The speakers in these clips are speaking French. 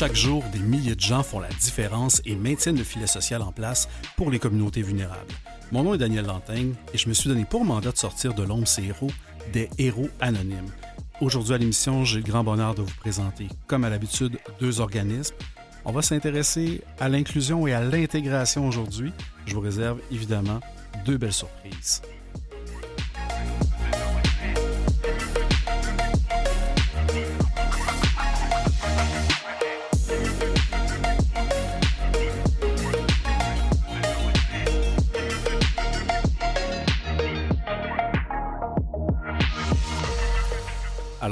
Chaque jour, des milliers de gens font la différence et maintiennent le filet social en place pour les communautés vulnérables. Mon nom est Daniel Lantaigne et je me suis donné pour mandat de sortir de l'ombre ces héros, des héros anonymes. Aujourd'hui à l'émission, j'ai le grand bonheur de vous présenter, comme à l'habitude, deux organismes. On va s'intéresser à l'inclusion et à l'intégration aujourd'hui. Je vous réserve évidemment deux belles surprises.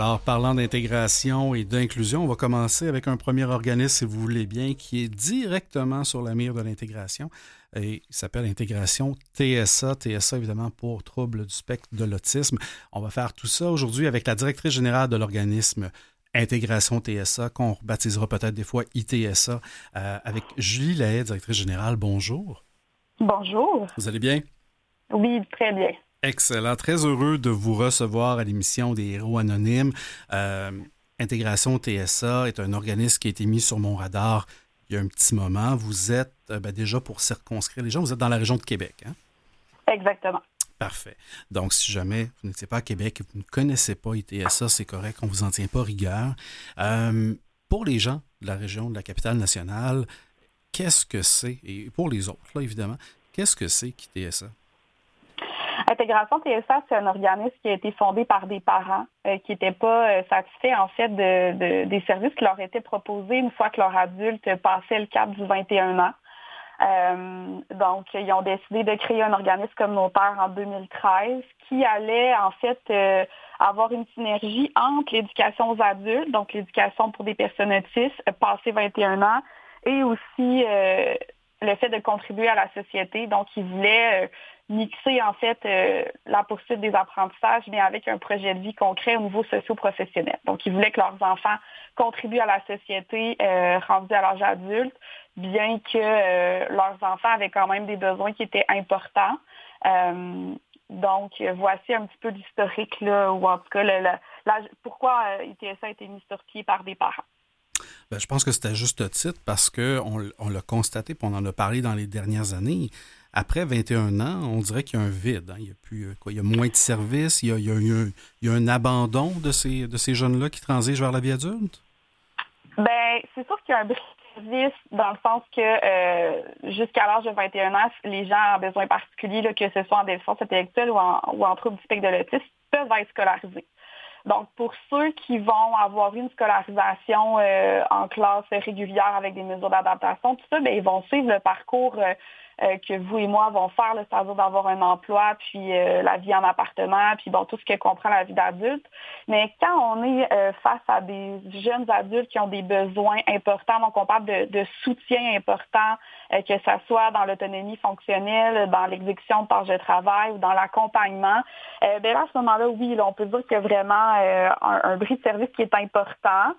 Alors, parlant d'intégration et d'inclusion, on va commencer avec un premier organisme, si vous voulez bien, qui est directement sur la mire de l'intégration. Et il s'appelle Intégration TSA. TSA, évidemment, pour troubles du spectre de l'autisme. On va faire tout ça aujourd'hui avec la directrice générale de l'organisme Intégration TSA, qu'on baptisera peut-être des fois ITSA, euh, avec Julie Lahaye, directrice générale. Bonjour. Bonjour. Vous allez bien? Oui, très bien. Excellent. Très heureux de vous recevoir à l'émission des Héros Anonymes. Euh, Intégration TSA est un organisme qui a été mis sur mon radar il y a un petit moment. Vous êtes, euh, ben, déjà pour circonscrire les gens, vous êtes dans la région de Québec. Hein? Exactement. Parfait. Donc, si jamais vous n'étiez pas à Québec et vous ne connaissez pas ITSA, c'est correct, on ne vous en tient pas rigueur. Euh, pour les gens de la région, de la capitale nationale, qu'est-ce que c'est, et pour les autres, là, évidemment, qu'est-ce que c'est qu'ITSA? Intégration TSA, c'est un organisme qui a été fondé par des parents euh, qui n'étaient pas euh, satisfaits en fait de, des services qui leur étaient proposés une fois que leur adulte passait le cap du 21 ans. Euh, donc, ils ont décidé de créer un organisme communautaire en 2013 qui allait en fait avoir une synergie entre l'éducation aux adultes, donc l'éducation pour des personnes autistes passées 21 ans, et aussi le fait de contribuer à la société. Donc, ils voulaient mixer en fait euh, la poursuite des apprentissages, mais avec un projet de vie concret au niveau socio-professionnel. Donc, ils voulaient que leurs enfants contribuent à la société euh, rendue à l'âge adulte, bien que euh, leurs enfants avaient quand même des besoins qui étaient importants. donc, voici un petit peu l'historique, ou en tout cas, pourquoi ITSA a été mis sur pied par des parents. Ben, je pense que c'est à juste titre parce qu'on on, l'a constaté, puis on en a parlé dans les dernières années après 21 ans, on dirait qu'il y a un vide. Hein. Il, y a plus, euh, quoi, il y a moins de services, il y a, un, abandon de ces, de ces jeunes-là qui transigent vers la vie adulte? Ben, c'est sûr qu'il y a un service dans le sens que euh, jusqu'à l'âge de 21 ans, les gens ont besoin particuliers, là, que ce soit en déficience intellectuelle ou en, ou en trouble du spectre de l'autisme, peuvent être scolarisés. Donc, pour ceux qui vont avoir une scolarisation euh, en classe régulière avec des mesures d'adaptation, tout ça, bien, ils vont suivre le parcours que vous et moi vont faire, c'est-à-dire d'avoir un emploi, puis euh, la vie en appartement, puis bon, tout ce que comprend la vie d'adulte. Mais quand on est euh, face à des jeunes adultes qui ont des besoins importants, donc on parle de, soutien important, que ce soit dans l'autonomie fonctionnelle, dans l'exécution de tâches de travail ou dans l'accompagnement, bien là, à ce moment-là, oui, on peut dire qu'il y a vraiment un, un bris de service qui est important.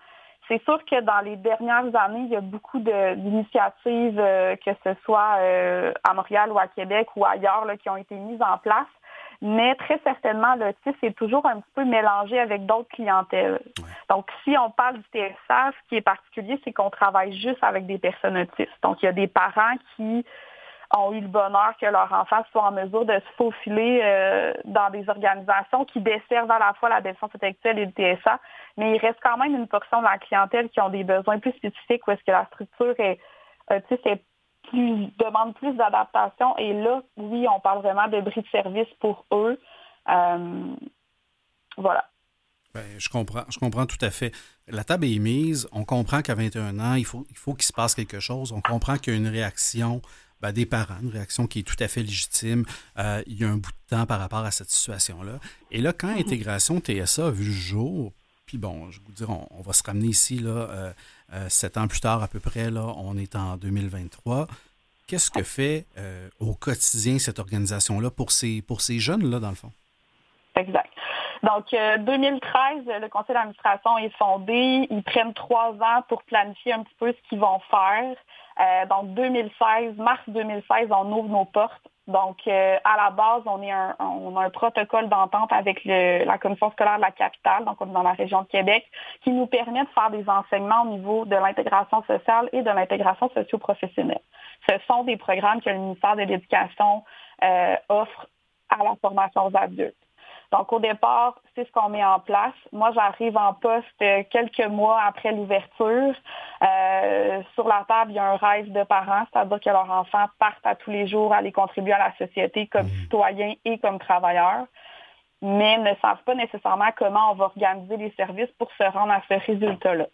C'est sûr que dans les dernières années, il y a beaucoup d'initiatives, euh, que ce soit euh, à Montréal ou à Québec ou ailleurs, qui ont été mises en place. Mais très certainement, l'autisme est toujours un petit peu mélangé avec d'autres clientèles. Donc, si on parle du TSA, ce qui est particulier, c'est qu'on travaille juste avec des personnes autistes. Donc, il y a des parents qui ont eu le bonheur que leur enfant soit en mesure de se faufiler euh, dans des organisations qui desservent à la fois la défense intellectuelle et le TSA, mais il reste quand même une portion de la clientèle qui ont des besoins plus spécifiques où est-ce que la structure est, euh, plus, demande plus d'adaptation. Et là, oui, on parle vraiment de bris de service pour eux. Euh, voilà. Ben, je comprends, je comprends tout à fait. La table est mise. On comprend qu'à 21 ans, il faut, il faut qu'il se passe quelque chose. On comprend qu'il y a une réaction ben, des parents, une réaction qui est tout à fait légitime. Euh, il y a un bout de temps par rapport à cette situation-là. Et là, quand. Intégration TSA a vu le jour, puis bon, je vous dire, on, va se ramener ici, là, euh, euh, sept ans plus tard à peu près, là, on est en 2023. Qu'est-ce que fait au quotidien cette organisation-là pour ces, pour ces jeunes-là, dans le fond? Exact. Donc, 2013, le conseil d'administration est fondé. Ils prennent trois ans pour planifier un petit peu ce qu'ils vont faire. Euh, donc 2016, mars 2016, on ouvre nos portes. Donc, euh, à la base, on, est un, on a un protocole d'entente avec le, la commission scolaire de la capitale, donc on est dans la région de Québec, qui nous permet de faire des enseignements au niveau de l'intégration sociale et de l'intégration socio-professionnelle. Ce sont des programmes que le ministère de l'Éducation euh, offre à la formation aux adultes. Donc, au départ, c'est ce qu'on met en place. Moi, j'arrive en poste quelques mois après l'ouverture. Euh, sur la table, il y a un rêve de parents, c'est-à-dire que leurs enfants partent à tous les jours aller contribuer à la société comme mmh. citoyens et comme travailleurs, mais ne savent pas nécessairement comment on va organiser les services pour se rendre à ce résultat-là.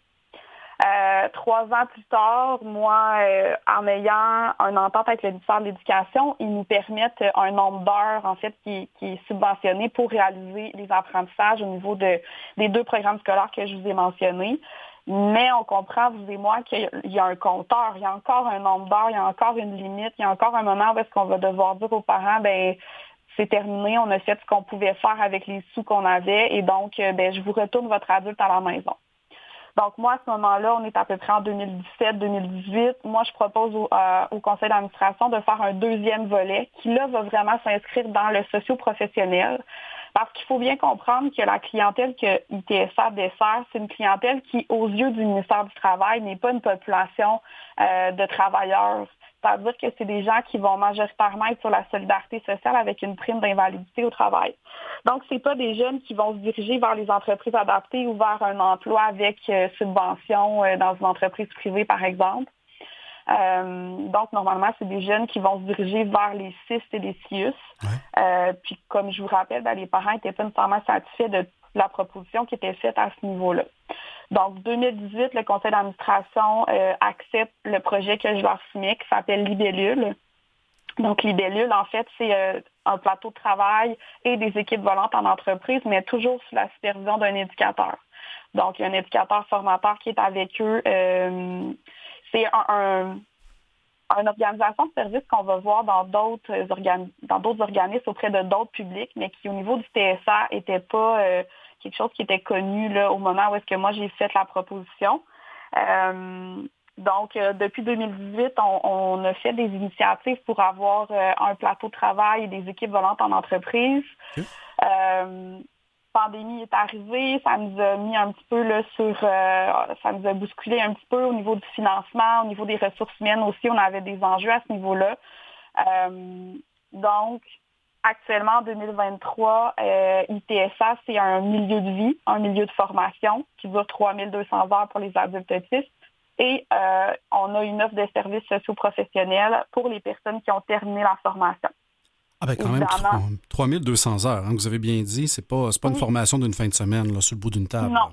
Euh, trois ans plus tard, moi, euh, en ayant un entente avec le ministère de l'Éducation, ils nous permettent un nombre d'heures, en fait, qui, est subventionné pour réaliser les apprentissages au niveau de, des deux programmes scolaires que je vous ai mentionnés. Mais on comprend, vous et moi, qu'il y a un compteur, il y a encore un nombre d'heures, il y a encore une limite, il y a encore un moment où est-ce qu'on va devoir dire aux parents, ben c'est terminé, on a fait ce qu'on pouvait faire avec les sous qu'on avait et donc, euh, ben, je vous retourne votre adulte à la maison. Donc, moi, à ce moment-là, on est à peu près en 2017-2018. Moi, je propose euh, au, conseil d'administration de faire un deuxième volet qui, là, va vraiment s'inscrire dans le socio-professionnel. Parce qu'il faut bien comprendre que la clientèle que ITSA dessert, c'est une clientèle qui, aux yeux du ministère du Travail, n'est pas une population euh, de travailleurs c'est-à-dire que c'est des gens qui vont majoritairement être sur la solidarité sociale avec une prime d'invalidité au travail. Donc, ce n'est pas des jeunes qui vont se diriger vers les entreprises adaptées ou vers un emploi avec euh, subvention euh, dans une entreprise privée, par exemple. Euh, donc, normalement, c'est des jeunes qui vont se diriger vers les CIS et les CIUS. puis, comme je vous rappelle, ben, les parents n'étaient pas nécessairement satisfaits de la proposition qui était faite à ce niveau-là. Donc, 2018, le conseil d'administration euh, accepte le projet que je leur soumets qui s'appelle Libellule. Donc, Libellule, en fait, c'est euh, un plateau de travail et des équipes volantes en entreprise, mais toujours sous la supervision d'un éducateur. Donc, il y a un éducateur formateur qui est avec eux. Euh, c'est un, une organisation de service qu'on va voir dans d'autres dans d'autres organismes auprès de d'autres publics, mais qui, au niveau du TSA, n'était pas quelque chose qui était connu là, au moment où est-ce que moi j'ai fait la proposition. Euh, donc, euh, depuis 2018, on, a fait des initiatives pour avoir euh, un plateau de travail et des équipes volantes en entreprise. pandémie est arrivée, ça nous a mis un petit peu là, sur, ça nous a bousculé un petit peu au niveau du financement, au niveau des ressources humaines aussi, on avait des enjeux à ce niveau-là. donc, actuellement, en 2023, euh, ITSA, c'est un milieu de vie, un milieu de formation qui dure 3200 heures pour les adultes autistes. Et euh, on a une offre de services socio-professionnels pour les personnes qui ont terminé la formation. Ah ben quand même, 3200 heures, hein, vous avez bien dit, c'est pas, pas une formation d'une fin de semaine là, sur le bout d'une table. Non,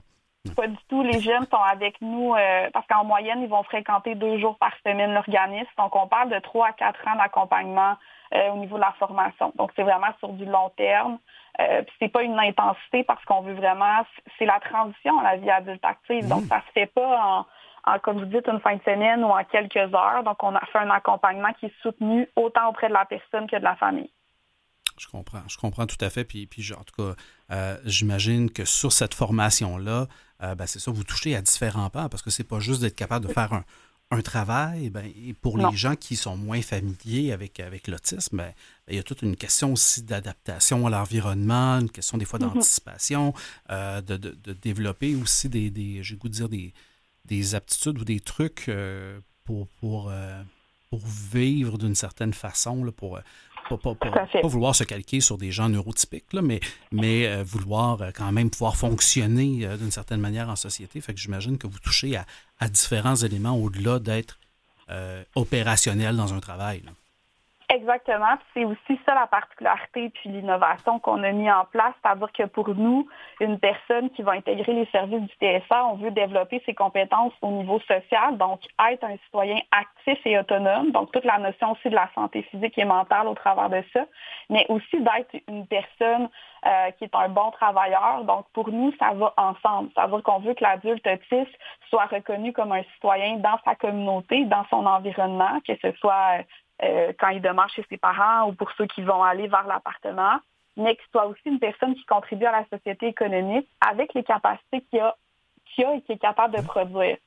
pas du tout. Les jeunes sont avec nous euh, parce qu'en moyenne, ils vont fréquenter deux jours par semaine l'organisme. Donc, on parle de trois à quatre ans d'accompagnement au niveau de la formation. Donc, c'est vraiment sur du long terme. Euh, c'est pas une intensité parce qu'on veut vraiment, c'est la transition à la vie adulte active. Donc, mmh. ça se fait pas en, comme vous dites, une fin de semaine ou en quelques heures. Donc, on a fait un accompagnement qui est soutenu autant auprès de la personne que de la famille. Je comprends, je comprends tout à fait. Puis, puis en tout cas, euh, j'imagine que sur cette formation-là, euh, ben, c'est ça, vous touchez à différents pas parce que c'est pas juste d'être capable de faire un, travail. Ben, et pour les gens qui sont moins familiers avec, avec l'autisme, ben, il y a toute une question aussi d'adaptation à l'environnement, une question des fois mm-hmm. d'anticipation, euh, de, développer aussi des, des j'ai goût de dire, des, des aptitudes ou des trucs pour, pour, pour vivre d'une certaine façon, là, pour pas, vouloir se calquer sur des gens neurotypiques, là, mais, mais euh, vouloir euh, quand même pouvoir fonctionner euh, d'une certaine manière en société. Fait que j'imagine que vous touchez à, à différents éléments au-delà d'être opérationnel dans un travail. Exactement. C'est aussi ça la particularité puis l'innovation qu'on a mis en place. C'est-à-dire que pour nous, une personne qui va intégrer les services du TSA, on veut développer ses compétences au niveau social, donc être un citoyen actif et autonome, donc toute la notion aussi de la santé physique et mentale au travers de ça, mais aussi d'être une personne euh, qui est un bon travailleur. Donc pour nous, ça va ensemble. C'est-à-dire qu'on veut que l'adulte autiste soit reconnu comme un citoyen dans sa communauté, dans son environnement, que ce soit euh, quand il demeure chez ses parents ou pour ceux qui vont aller vers l'appartement, mais qu'il soit aussi une personne qui contribue à la société économique avec les capacités qu'il a, a et qui est capable de produire.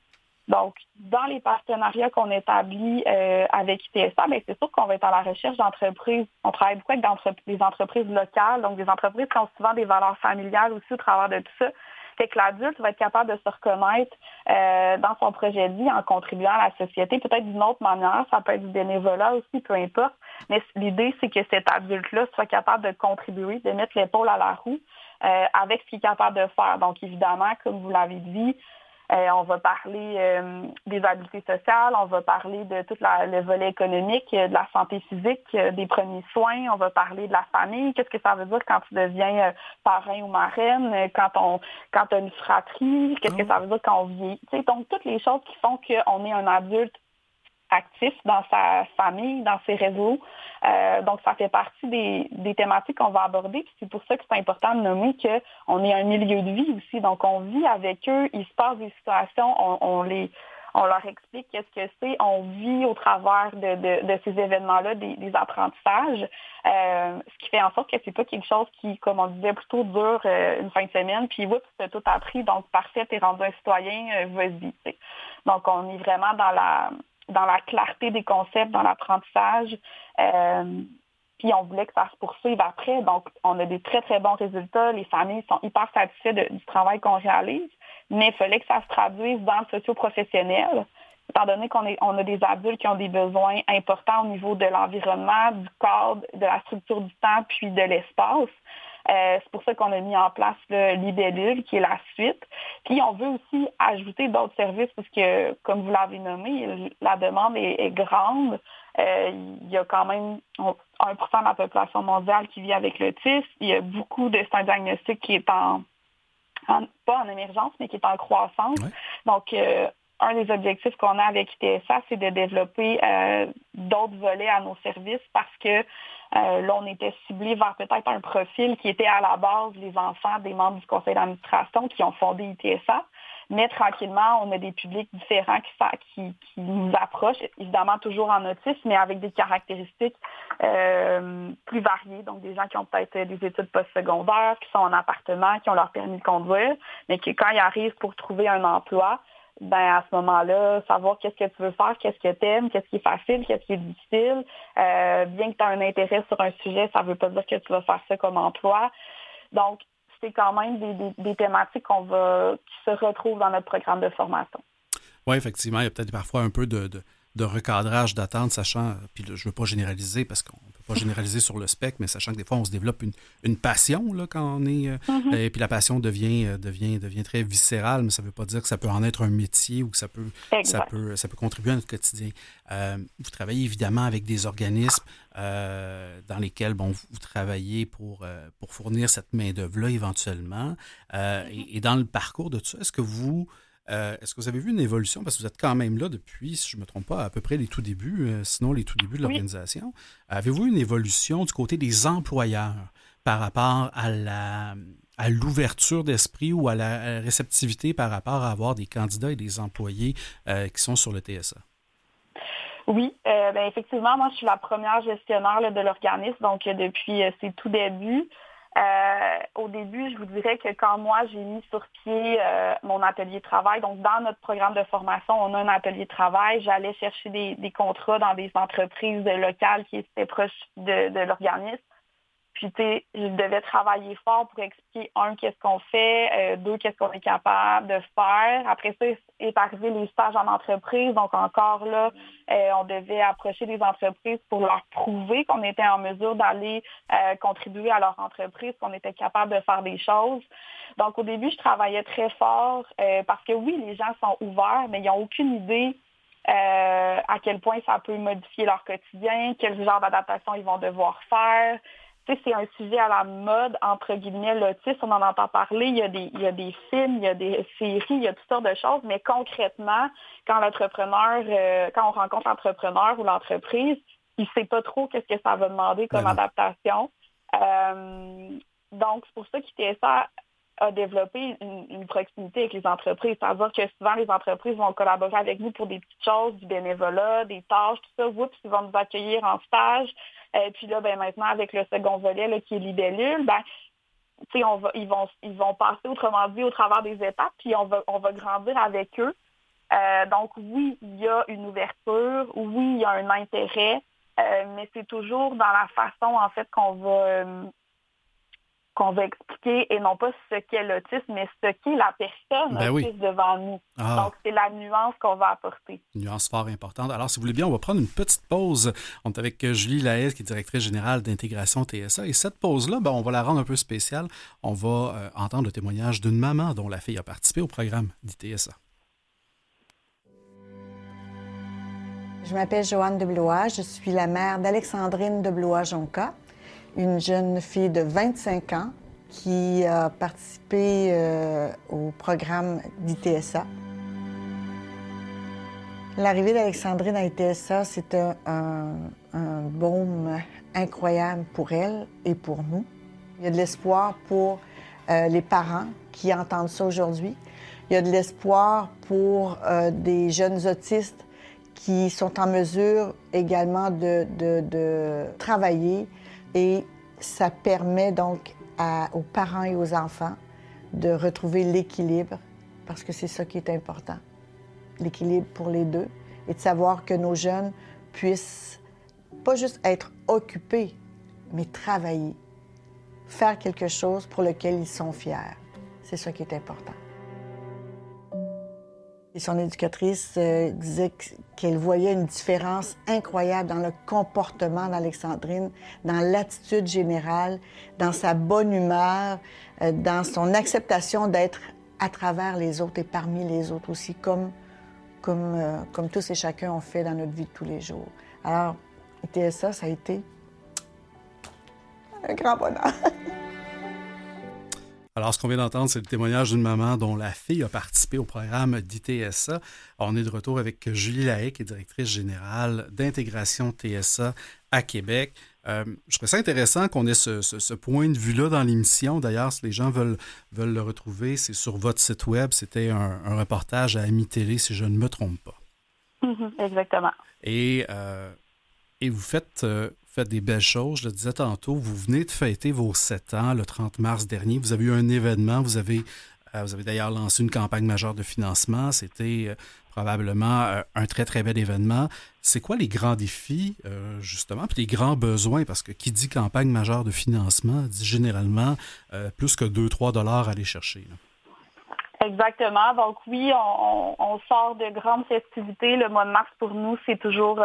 Donc, dans les partenariats qu'on établit euh, avec ITSA, ben, c'est sûr qu'on va être à la recherche d'entreprises. On travaille beaucoup avec des entreprises locales, donc des entreprises qui ont souvent des valeurs familiales aussi au travers de tout ça. C'est que l'adulte va être capable de se reconnaître euh, dans son projet de vie en contribuant à la société, peut-être d'une autre manière, ça peut être du bénévolat aussi, peu importe. Mais l'idée, c'est que cet adulte-là soit capable de contribuer, de mettre l'épaule à la roue euh, avec ce qu'il est capable de faire. Donc, évidemment, comme vous l'avez dit, euh, on va parler euh, des habiletés sociales, on va parler de tout le volet économique, de la santé physique, des premiers soins, on va parler de la famille, qu'est-ce que ça veut dire quand tu deviens parrain ou marraine, quand on quand as une fratrie, qu'est-ce que ça veut dire quand on vit. donc, toutes les choses qui font qu'on est un adulte actif dans sa famille, dans ses réseaux. Euh, donc, ça fait partie des, thématiques qu'on va aborder. C'est pour ça que c'est important de nommer qu'on est un milieu de vie aussi. Donc, on vit avec eux, il se passe des situations, on, les, on leur explique qu'est-ce que c'est, on vit au travers de, ces événements-là des, apprentissages, euh, ce qui fait en sorte que c'est pas quelque chose qui, comme on disait, plutôt dure euh, une fin de semaine, puis oups, c'est tout appris, donc parfait, t'es rendu un citoyen, vas-y. Donc, on est vraiment dans la dans la clarté des concepts, dans l'apprentissage. Euh, puis on voulait que ça se poursuive après. Donc, on a des très, très bons résultats. Les familles sont hyper satisfaites du travail qu'on réalise, mais il fallait que ça se traduise dans le socio-professionnel, étant donné qu'on on a des adultes qui ont des besoins importants au niveau de l'environnement, du cadre, de la structure du temps, puis de l'espace. Euh, c'est pour ça qu'on a mis en place le Libellule, qui est la suite. Puis on veut aussi ajouter d'autres services parce que, comme vous l'avez nommé, la demande est, grande. Euh, il y a quand même 1% de la population mondiale qui vit avec l'autisme. Il y a beaucoup de un diagnostic qui est en, pas en émergence, mais qui est en croissance. Donc, euh, un des objectifs qu'on a avec ITSA, c'est de développer d'autres volets à nos services parce que euh, là, on était ciblé vers peut-être un profil qui était à la base les enfants des membres du conseil d'administration qui ont fondé ITSA. Mais tranquillement, on a des publics différents qui, nous approchent, évidemment toujours en autisme, mais avec des caractéristiques euh, plus variées. Donc, des gens qui ont peut-être des études postsecondaires, qui sont en appartement, qui ont leur permis de conduire, mais qui, quand ils arrivent pour trouver un emploi, ben à ce moment-là, savoir qu'est-ce que tu veux faire, qu'est-ce que tu aimes, qu'est-ce qui est facile, qu'est-ce qui est difficile. Euh, bien que tu as un intérêt sur un sujet, ça ne veut pas dire que tu vas faire ça comme emploi. Donc, c'est quand même des, thématiques qu'on va qui se retrouvent dans notre programme de formation. Oui, effectivement, il y a peut-être parfois un peu de recadrage d'attente, sachant, puis je ne veux pas généraliser parce qu'on ne peut pas généraliser sur le spectre, mais sachant que des fois, on se développe une, passion là, quand on est. Euh, mm-hmm. et puis la passion devient, euh, devient, devient très viscérale, mais ça ne veut pas dire que ça peut en être un métier ou que ça peut, ça peut, ça peut contribuer à notre quotidien. Euh, vous travaillez évidemment avec des organismes dans lesquels bon, vous travaillez pour, pour fournir cette main-d'œuvre-là éventuellement. et, et, dans le parcours de tout ça, est-ce que vous euh, est-ce que vous avez vu une évolution? Parce que vous êtes quand même là depuis, si je ne me trompe pas, à peu près les tout débuts, euh, sinon les tout débuts de l'organisation. Avez-vous une évolution du côté des employeurs par rapport à la à l'ouverture d'esprit ou à la réceptivité par rapport à avoir des candidats et des employés euh, qui sont sur le TSA? Oui, ben, effectivement, moi, je suis la première gestionnaire de l'organisme, donc depuis ses tout débuts. Euh, au début, je vous dirais que quand moi, j'ai mis sur pied euh, mon atelier de travail, donc dans notre programme de formation, on a un atelier de travail, j'allais chercher des, contrats dans des entreprises locales qui étaient proches de l'organisme puis, tu sais, je devais travailler fort pour expliquer, un, qu'est-ce qu'on fait, euh, deux, qu'est-ce qu'on est capable de faire. Après ça, est arrivé les stages en entreprise. Donc, encore là, euh, on devait approcher des entreprises pour leur prouver qu'on était en mesure d'aller euh, contribuer à leur entreprise, qu'on était capable de faire des choses. Donc, au début, je travaillais très fort parce que oui, les gens sont ouverts, mais ils n'ont aucune idée à quel point ça peut modifier leur quotidien, quel genre d'adaptation ils vont devoir faire c'est un sujet à la mode, entre guillemets, l'autisme, on en entend parler, il y, a des, il y a des films, il y a des séries, il y a toutes sortes de choses, mais concrètement, quand l'entrepreneur, euh, quand on rencontre l'entrepreneur ou l'entreprise, il ne sait pas trop qu'est-ce que ça va demander comme adaptation. Euh, donc, c'est pour ça qu'ITSA a développé une, proximité avec les entreprises. C'est-à-dire que souvent, les entreprises vont collaborer avec nous pour des petites choses, du bénévolat, des tâches, tout ça. Oups, ils vont nous accueillir en stage. Et puis là, ben, maintenant, avec le second volet qui est libellule, ben, on va, ils, vont, ils vont passer, autrement dit, au travers des étapes, puis on va, on va grandir avec eux. donc oui, il y a une ouverture, oui, il y a un intérêt, mais c'est toujours dans la façon en fait qu'on va qu'on va expliquer et non pas ce qu'est l'autisme, mais ce qu'est la personne ben autiste devant nous. Ah. Donc, c'est la nuance qu'on va apporter. Une nuance fort importante. Alors, si vous voulez bien, on va prendre une petite pause. On est avec Julie Lahaye, qui est directrice générale d'intégration TSA. Et cette pause-là, ben, on va la rendre un peu spéciale. On va euh, entendre le témoignage d'une maman dont la fille a participé au programme d'ITSA. Je m'appelle Joanne de Blois. Je suis la mère d'Alexandrine de Blois-Jonca une jeune fille de 25 ans qui a participé euh, au programme d'ITSA. L'arrivée d'Alexandrine à ITSA, c'est un, baume incroyable pour elle et pour nous. Il y a de l'espoir pour euh, les parents qui entendent ça aujourd'hui. Il y a de l'espoir pour euh, des jeunes autistes qui sont en mesure également de travailler et ça permet donc aux parents et aux enfants de retrouver l'équilibre, parce que c'est ça qui est important, l'équilibre pour les deux, et de savoir que nos jeunes puissent pas juste être occupés, mais travailler, faire quelque chose pour lequel ils sont fiers. C'est ça qui est important. Et son éducatrice euh, disait qu'elle voyait une différence incroyable dans le comportement d'Alexandrine, dans l'attitude générale, dans sa bonne humeur, euh, dans son acceptation d'être à travers les autres et parmi les autres aussi, comme, comme, euh, tous et chacun ont fait dans notre vie de tous les jours. Alors, ça, ça a été un grand bonheur. Alors, ce qu'on vient d'entendre, c'est le témoignage d'une maman dont la fille a participé au programme d'ITSA. On est de retour avec Julie Lahaye, qui est directrice générale d'intégration TSA à Québec. Euh, je trouve ça intéressant qu'on ait ce, point de vue-là dans l'émission. D'ailleurs, si les gens veulent, veulent le retrouver, c'est sur votre site web. C'était un, reportage à Ami Télé, si je ne me trompe pas. Mm-hmm, exactement. Et, euh, et vous faites, euh, faites des belles choses. Je le disais tantôt, vous venez de fêter vos sept ans le 30 mars dernier. Vous avez eu un événement. Vous avez, euh, vous avez d'ailleurs lancé une campagne majeure de financement. C'était euh, probablement euh, un très, très bel événement. C'est quoi les grands défis, justement, puis les grands besoins? Parce que qui dit campagne majeure de financement dit généralement plus que 2-3 dollars à aller chercher. Exactement. Donc oui, on, sort de grandes festivités. Le mois de mars, pour nous, c'est toujours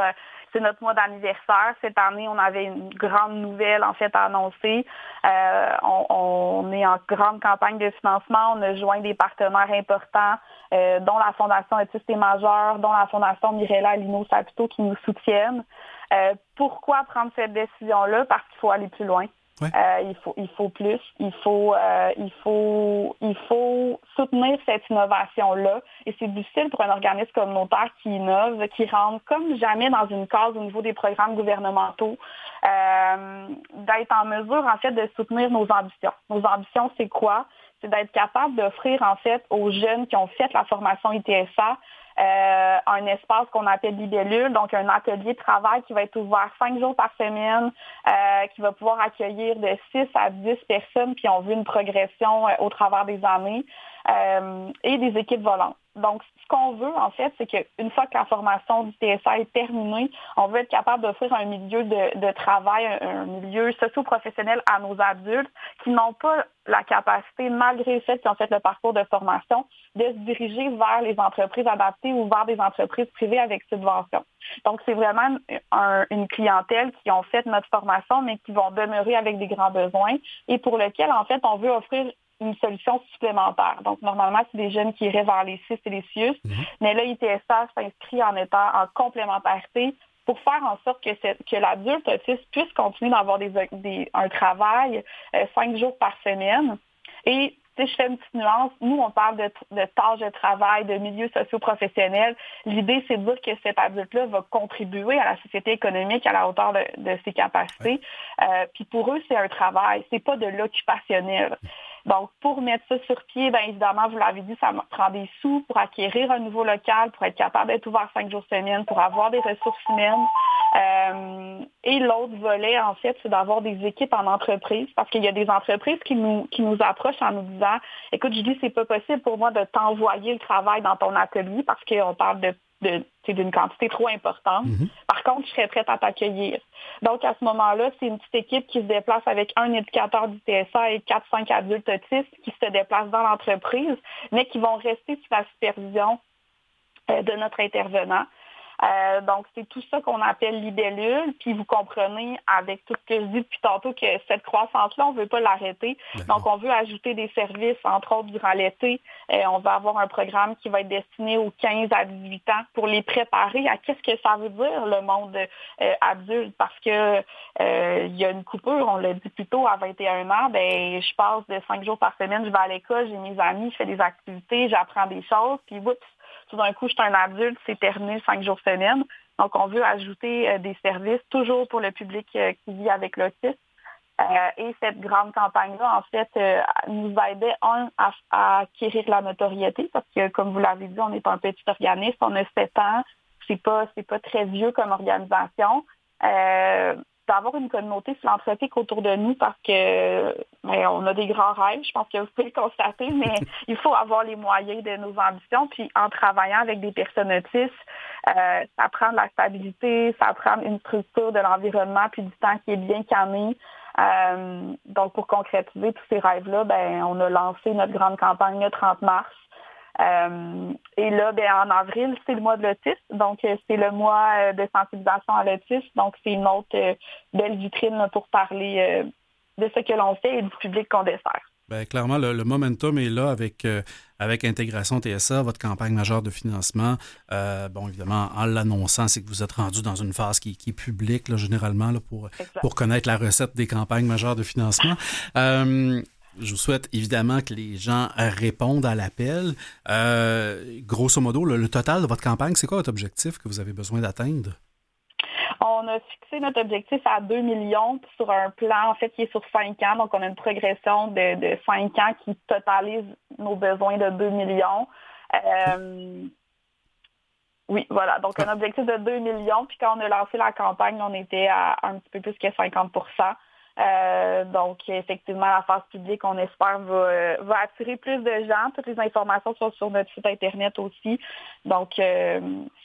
c'est notre mois d'anniversaire. Cette année, on avait une grande nouvelle en fait à annoncer. Euh, on, est en grande campagne de financement. On a joint des partenaires importants, euh, dont la Fondation Autistes et Majeurs, dont la Fondation Mirella Lino Sapito qui nous soutiennent. Euh, pourquoi prendre cette décision-là? Parce qu'il faut aller plus loin. Euh, il, faut, il faut plus. Il faut, euh, il faut, il faut soutenir cette innovation-là. Et c'est difficile pour un organisme communautaire qui innove, qui rentre comme jamais dans une case au niveau des programmes gouvernementaux, euh, d'être en mesure, en fait, de soutenir nos ambitions. Nos ambitions, c'est quoi? C'est d'être capable d'offrir, en fait, aux jeunes qui ont fait la formation ITSA euh, un espace qu'on appelle libellule, donc un atelier de travail qui va être ouvert cinq jours par semaine, euh, qui va pouvoir accueillir de 6 à 10 personnes qui ont vu une progression euh, au travers des années, et des équipes volantes. Donc, ce qu'on veut, en fait, c'est qu'une fois que la formation du TSA est terminée, on veut être capable d'offrir un milieu de, travail, un, milieu socio-professionnel à nos adultes qui n'ont pas la capacité, malgré le fait qu'ils ont fait le parcours de formation, de se diriger vers les entreprises adaptées ou vers des entreprises privées avec subvention. Donc, c'est vraiment une clientèle qui ont fait notre formation, mais qui vont demeurer avec des grands besoins et pour lequel, en fait, on veut offrir une solution supplémentaire. Donc, normalement, c'est des jeunes qui iraient vers les CIS et les CIUS. Mhm. Mais là, ITSA s'inscrit en étant en complémentarité pour faire en sorte que, que l'adulte autiste puisse continuer d'avoir des, un travail euh, cinq jours par semaine. Et si je fais une petite nuance, nous, on parle de, tâches de travail, de milieu socio-professionnel. L'idée, c'est de dire que cet adulte-là va contribuer à la société économique à la hauteur de, ses capacités. Euh, puis pour eux, c'est un travail, c'est pas de l'occupationnel. Donc, pour mettre ça sur pied, bien évidemment, vous l'avez dit, ça prend des sous pour acquérir un nouveau local, pour être capable d'être ouvert cinq jours semaine, pour avoir des ressources humaines. Euh, et l'autre volet, en fait, c'est d'avoir des équipes en entreprise, parce qu'il y a des entreprises qui nous, qui nous approchent en nous disant, écoute, dis, c'est pas possible pour moi de t'envoyer le travail dans ton atelier parce qu'on parle de d'une quantité trop importante. Mhm. Par contre, je serais prête à t'accueillir. Donc, à ce moment-là, c'est une petite équipe qui se déplace avec un éducateur du TSA et 4-5 adultes autistes qui se déplacent dans l'entreprise, mais qui vont rester sous la supervision euh, de notre intervenant. Euh, donc, c'est tout ça qu'on appelle libellule. Puis vous comprenez avec tout ce que je dis depuis tantôt que cette croissance-là, on ne veut pas l'arrêter. Donc, on veut ajouter des services, entre autres durant l'été. Euh, on va avoir un programme qui va être destiné aux 15 à 18 ans pour les préparer à qu'est-ce que ça veut dire le monde euh, adulte. Parce que il y a une coupure, on l'a dit plus tôt, à 21 ans, ben je passe de 5 jours par semaine, je vais à l'école, j'ai mes amis, je fais des activités, j'apprends des choses, puis oups, tout d'un coup, je suis un adulte, c'est terminé cinq jours semaine. Donc, on veut ajouter euh, des services toujours pour le public euh, qui vit avec l'autisme. Euh, et cette grande campagne-là, en fait, nous aidait, un, à, acquérir la notoriété, parce que, comme vous l'avez dit, on est un petit organisme, on a sept ans, c'est pas, c'est pas très vieux comme organisation d'avoir une communauté philanthropique autour de nous parce que ben, on a des grands rêves, je pense que vous pouvez le constater, mais il faut avoir les moyens de nos ambitions. Puis en travaillant avec des personnes autistes, euh, ça prend de la stabilité, ça prend une structure de l'environnement, puis du temps qui est bien calmé. Euh, donc pour concrétiser tous ces rêves-là, ben, on a lancé notre grande campagne le 30 mars. Euh, et là, ben, en avril, c'est le mois de l'autisme. Donc, euh, c'est le mois euh, de sensibilisation à l'autisme. Donc, c'est une autre belle vitrine pour parler de ce que l'on fait et du public qu'on dessert. Bien, clairement, le, momentum est là avec, avec Intégration TSA, votre campagne majeure de financement. bon, évidemment, en l'annonçant, c'est que vous êtes rendu dans une phase qui, est publique, généralement, là, pour, pour connaître la recette des campagnes majeures de financement. Je vous souhaite évidemment que les gens répondent à l'appel. Euh, grosso modo, le, total de votre campagne, c'est quoi votre objectif que vous avez besoin d'atteindre? On a fixé notre objectif à 2 millions sur un plan, en fait, qui est sur 5 ans. Donc, on a une progression de, de 5 ans qui totalise nos besoins de 2 millions. Euh, oui, voilà. Donc, un objectif de 2 millions. Puis, quand on a lancé la campagne, on était à un petit peu plus que 50 euh, donc, effectivement, la phase publique, on espère, va, va, attirer plus de gens. Toutes les informations sont sur notre site Internet aussi. Donc, euh,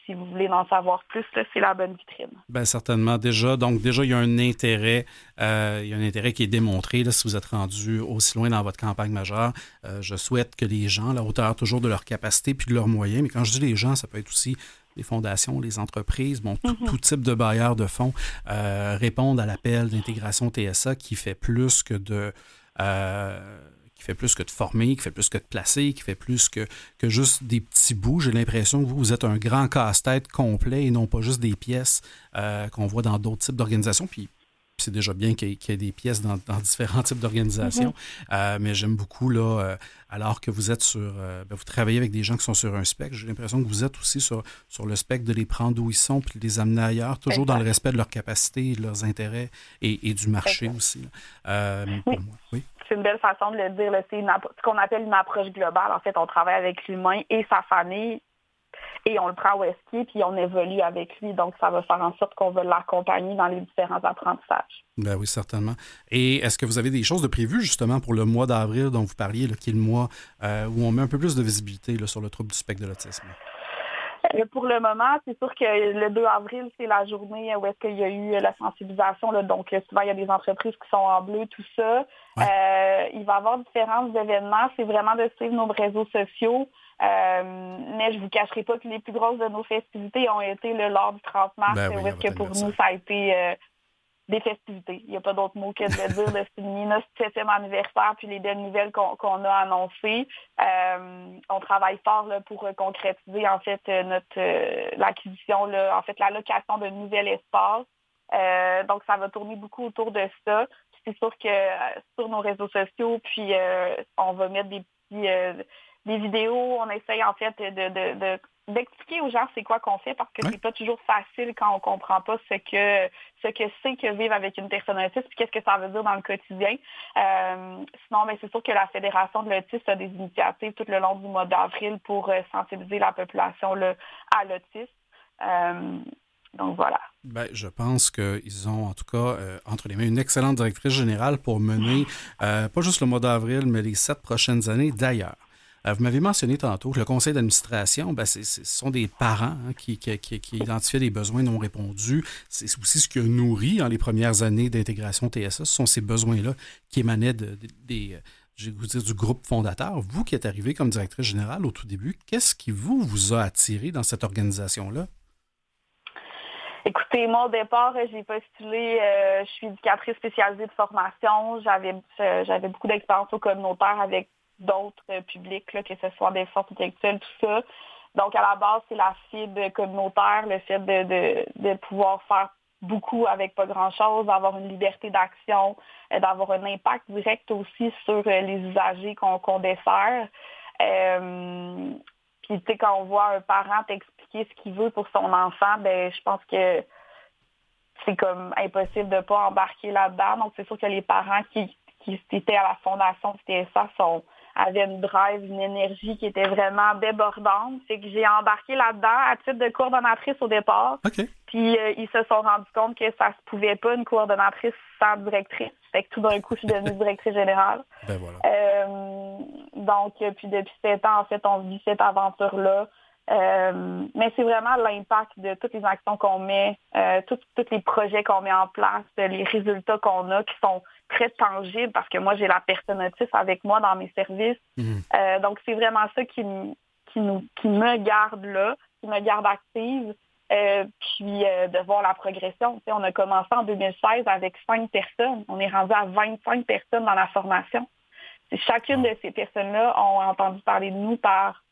si vous voulez en savoir plus, c'est la bonne vitrine. Bien, certainement. Déjà, donc, déjà, il y a un intérêt, euh, il y a un intérêt qui est démontré là, si vous êtes rendu aussi loin dans votre campagne majeure. je souhaite que les gens, la hauteur toujours de leur capacité puis de leurs moyens, mais quand je dis les gens, ça peut être aussi les fondations, les entreprises, bon, tout, mhm. type de bailleurs de fonds euh, répondent à l'appel d'intégration TSA qui fait plus que de euh, qui fait plus que de former, qui fait plus que de placer, qui fait plus que, que juste des petits bouts. J'ai l'impression que vous, vous êtes un grand casse-tête complet et non pas juste des pièces euh, qu'on voit dans d'autres types d'organisations. Puis c'est déjà bien qu'il y, ait des pièces dans, différents types d'organisations. Mhm. Euh, mais j'aime beaucoup, là, euh, alors que vous êtes sur. Euh, ben, vous travaillez avec des gens qui sont sur un spectre. J'ai l'impression que vous êtes aussi sur, sur le spectre de les prendre où ils sont puis de les amener ailleurs, toujours dans le respect de leurs capacités, de leurs intérêts et, du marché aussi. oui. C'est une belle façon de le dire. C'est ce qu'on appelle une approche globale. En fait, on travaille avec l'humain et sa famille et on le prend au ski, puis on évolue avec lui. Donc, ça va faire en sorte qu'on va l'accompagner dans les différents apprentissages. Ben oui, certainement. Et est-ce que vous avez des choses de prévues justement pour le mois d'avril dont vous parliez, qui est le mois euh, où on met un peu plus de visibilité sur le trouble du spectre de l'autisme? Euh, pour le moment, c'est sûr que le 2 avril, c'est la journée où est-ce qu'il y a eu la sensibilisation. Donc, souvent, il y a des entreprises qui sont en bleu, tout ça. Euh, il va y avoir différents événements. C'est vraiment de suivre nos réseaux sociaux. Euh, mais je vous cacherai pas que les plus grosses de nos festivités ont été le lors du 30 mars, ben que pour nous, ça a été euh, des festivités. Il n'y a pas d'autre mot que de le dire, de souligner notre septième anniversaire, puis les belles nouvelles qu'on a annoncées. Euh, on travaille fort là, pour concrétiser en fait notre l'acquisition, en fait la location d'un nouvel espace. donc ça va tourner beaucoup autour de ça. C'est sûr que sur nos réseaux sociaux, puis on va mettre des petits des vidéos. On essaye en fait de, d'expliquer aux gens c'est quoi qu'on fait parce que c'est pas toujours facile quand on comprend pas ce que ce que c'est que vivre avec une personne autiste puis qu'est-ce que ça veut dire dans le quotidien. Euh, sinon, mais ben, c'est sûr que la Fédération de l'autisme a des initiatives tout le long du mois d'avril pour euh, sensibiliser la population à l'autisme. Euh, donc voilà. Ben, je pense qu'ils ont en tout cas entre les mains une excellente directrice générale pour mener pas juste le mois d'avril, mais les sept prochaines années d'ailleurs. Euh, vous m'avez mentionné tantôt que le conseil d'administration, ben, ce sont des parents hein, qui, qui, identifiaient des besoins non répondus. C'est aussi ce qui a nourri dans les premières années d'intégration TSA. Ce sont ces besoins-là qui émanaient des, je vous dire, du groupe fondateur. Vous qui êtes arrivé comme directrice générale au tout début, qu'est-ce qui vous, vous a attiré dans cette organisation-là? Écoutez, moi, au départ, j'ai postulé, euh, je suis éducatrice spécialisée de formation. J'avais euh, beaucoup d'expérience au communautaire avec d'autres publics, que ce soit des forces intellectuelles, tout ça. Donc, à la base, c'est la fibre communautaire, le fait de, pouvoir faire beaucoup avec pas grand-chose, d'avoir une liberté d'action, euh, d'avoir un impact direct aussi sur euh, les usagers qu'on dessert. Euh, puis, tu sais, quand on voit un parent ce qu'il veut pour son enfant, ben je pense que c'est comme impossible de ne pas embarquer là-dedans. Donc, c'est sûr que les parents qui, qui étaient à la fondation TSA sont avait une drive, une énergie qui était vraiment débordante. C'est que j'ai embarqué là-dedans à titre de coordonnatrice au départ. Puis euh, ils se sont rendus compte que ça se pouvait pas une coordonnatrice sans directrice. Fait que tout d'un coup, je suis devenue directrice générale. Ben voilà. Euh, donc, euh, puis depuis sept ans, en fait, on vit cette aventure-là. Mais c'est vraiment l'impact de toutes les actions qu'on met, tous les projets qu'on met en place, les résultats qu'on a qui sont très tangible parce que moi, j'ai la personne autiste avec moi dans mes services. Mhm. Euh, donc, c'est vraiment ça qui, qui, nous, qui me garde là, qui me garde active. Euh, puis euh, de voir la progression. on a commencé en 2016 avec cinq personnes. On est rendu à 25 personnes dans la formation. Chacune de ces personnes-là ont entendu parler de nous par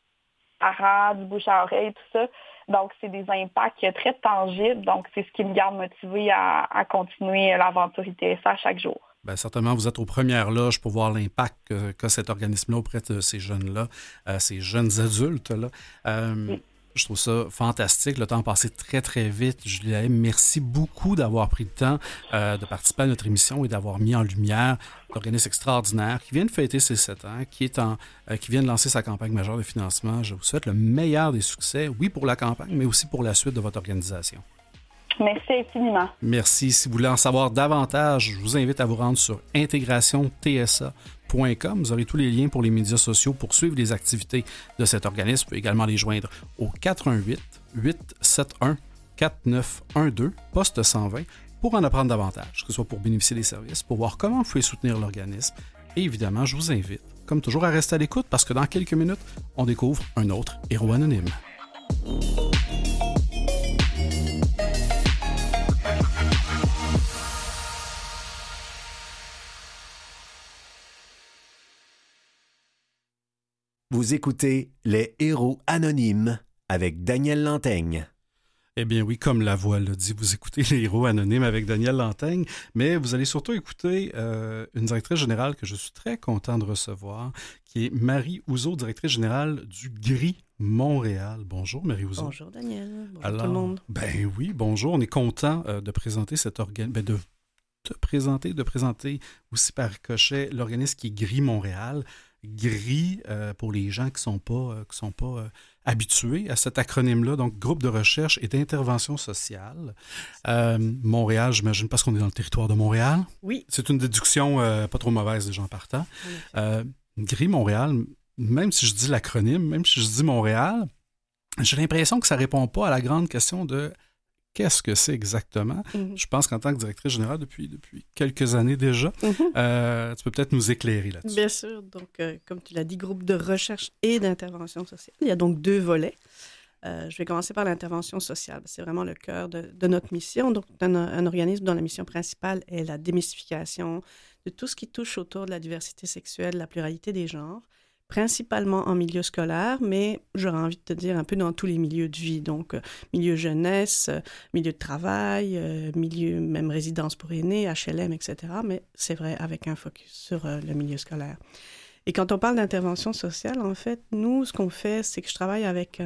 parents, du bouche à oreille, tout ça. Donc, c'est des impacts très tangibles. Donc, c'est ce qui me garde motivée à, à continuer l'aventure ITSA chaque jour. Bien, certainement, vous êtes aux premières loges pour voir l'impact qu'a cet organisme-là auprès de ces jeunes-là, euh, ces jeunes adultes-là. Euh, je trouve ça fantastique. Le temps a passé très, très vite. Julie merci beaucoup d'avoir pris le temps euh, de participer à notre émission et d'avoir mis en lumière l'organisme extraordinaire qui vient de fêter ses sept ans, qui, est en, qui vient de lancer sa campagne majeure de financement. Je vous souhaite le meilleur des succès, oui, pour la campagne, mais aussi pour la suite de votre organisation. Merci infiniment. Merci. Si vous voulez en savoir davantage, je vous invite à vous rendre sur Vous aurez tous les liens pour les médias sociaux pour suivre les activités de cet organisme. Vous pouvez également les joindre au 418 871 4912 poste 120 pour en apprendre davantage, que ce soit pour bénéficier des services, pour voir comment vous pouvez soutenir l'organisme. Et évidemment, je vous invite, comme toujours, à rester à l'écoute parce que dans quelques minutes, on découvre un autre héros anonyme. Vous écoutez Les Héros Anonymes avec Daniel Lantaigne. Eh bien oui, comme la voix le dit, vous écoutez Les Héros Anonymes avec Daniel Lantaigne, mais vous allez surtout écouter euh, une directrice générale que je suis très content de recevoir, qui est Marie Ouzo, directrice générale du GRI Montréal. Bonjour Marie Ouzo. Bonjour Daniel. Bonjour tout le monde. Ben oui, bonjour. On est content euh, de présenter cet organisme, ben de te présenter, de présenter aussi par ricochet l'organisme qui est GRI Montréal gris euh, pour les gens qui ne sont pas, euh, qui sont pas euh, habitués à cet acronyme-là, donc groupe de recherche et d'intervention sociale. Montréal, j'imagine, parce qu'on est dans le territoire de Montréal. Oui. C'est une déduction pas trop mauvaise des gens partant. gris Montréal, même si je dis l'acronyme, même si je dis Montréal, j'ai l'impression que ça ne répond pas à la grande question de qu'est-ce que c'est exactement? Mhm. Je pense qu'en tant que directrice générale depuis, depuis quelques années déjà, mhm. euh, tu peux peut-être nous éclairer là-dessus. Bien sûr. Donc, euh, comme tu l'as dit, groupe de recherche et d'intervention sociale. Il y a donc deux volets. Euh, je vais commencer par l'intervention sociale. C'est vraiment le cœur de, notre mission. Donc, un, un, organisme dont la mission principale est la démystification de tout ce qui touche autour de la diversité sexuelle, la pluralité des genres principalement en milieu scolaire, mais j'aurais envie de te dire un peu dans tous les milieux de vie, donc euh, milieu jeunesse, euh, milieu de travail, euh, milieu même résidence pour aînés, HLM, etc. Mais c'est vrai avec un focus sur le milieu scolaire. Et quand on parle d'intervention sociale, en fait, nous, ce qu'on fait, c'est que je travaille avec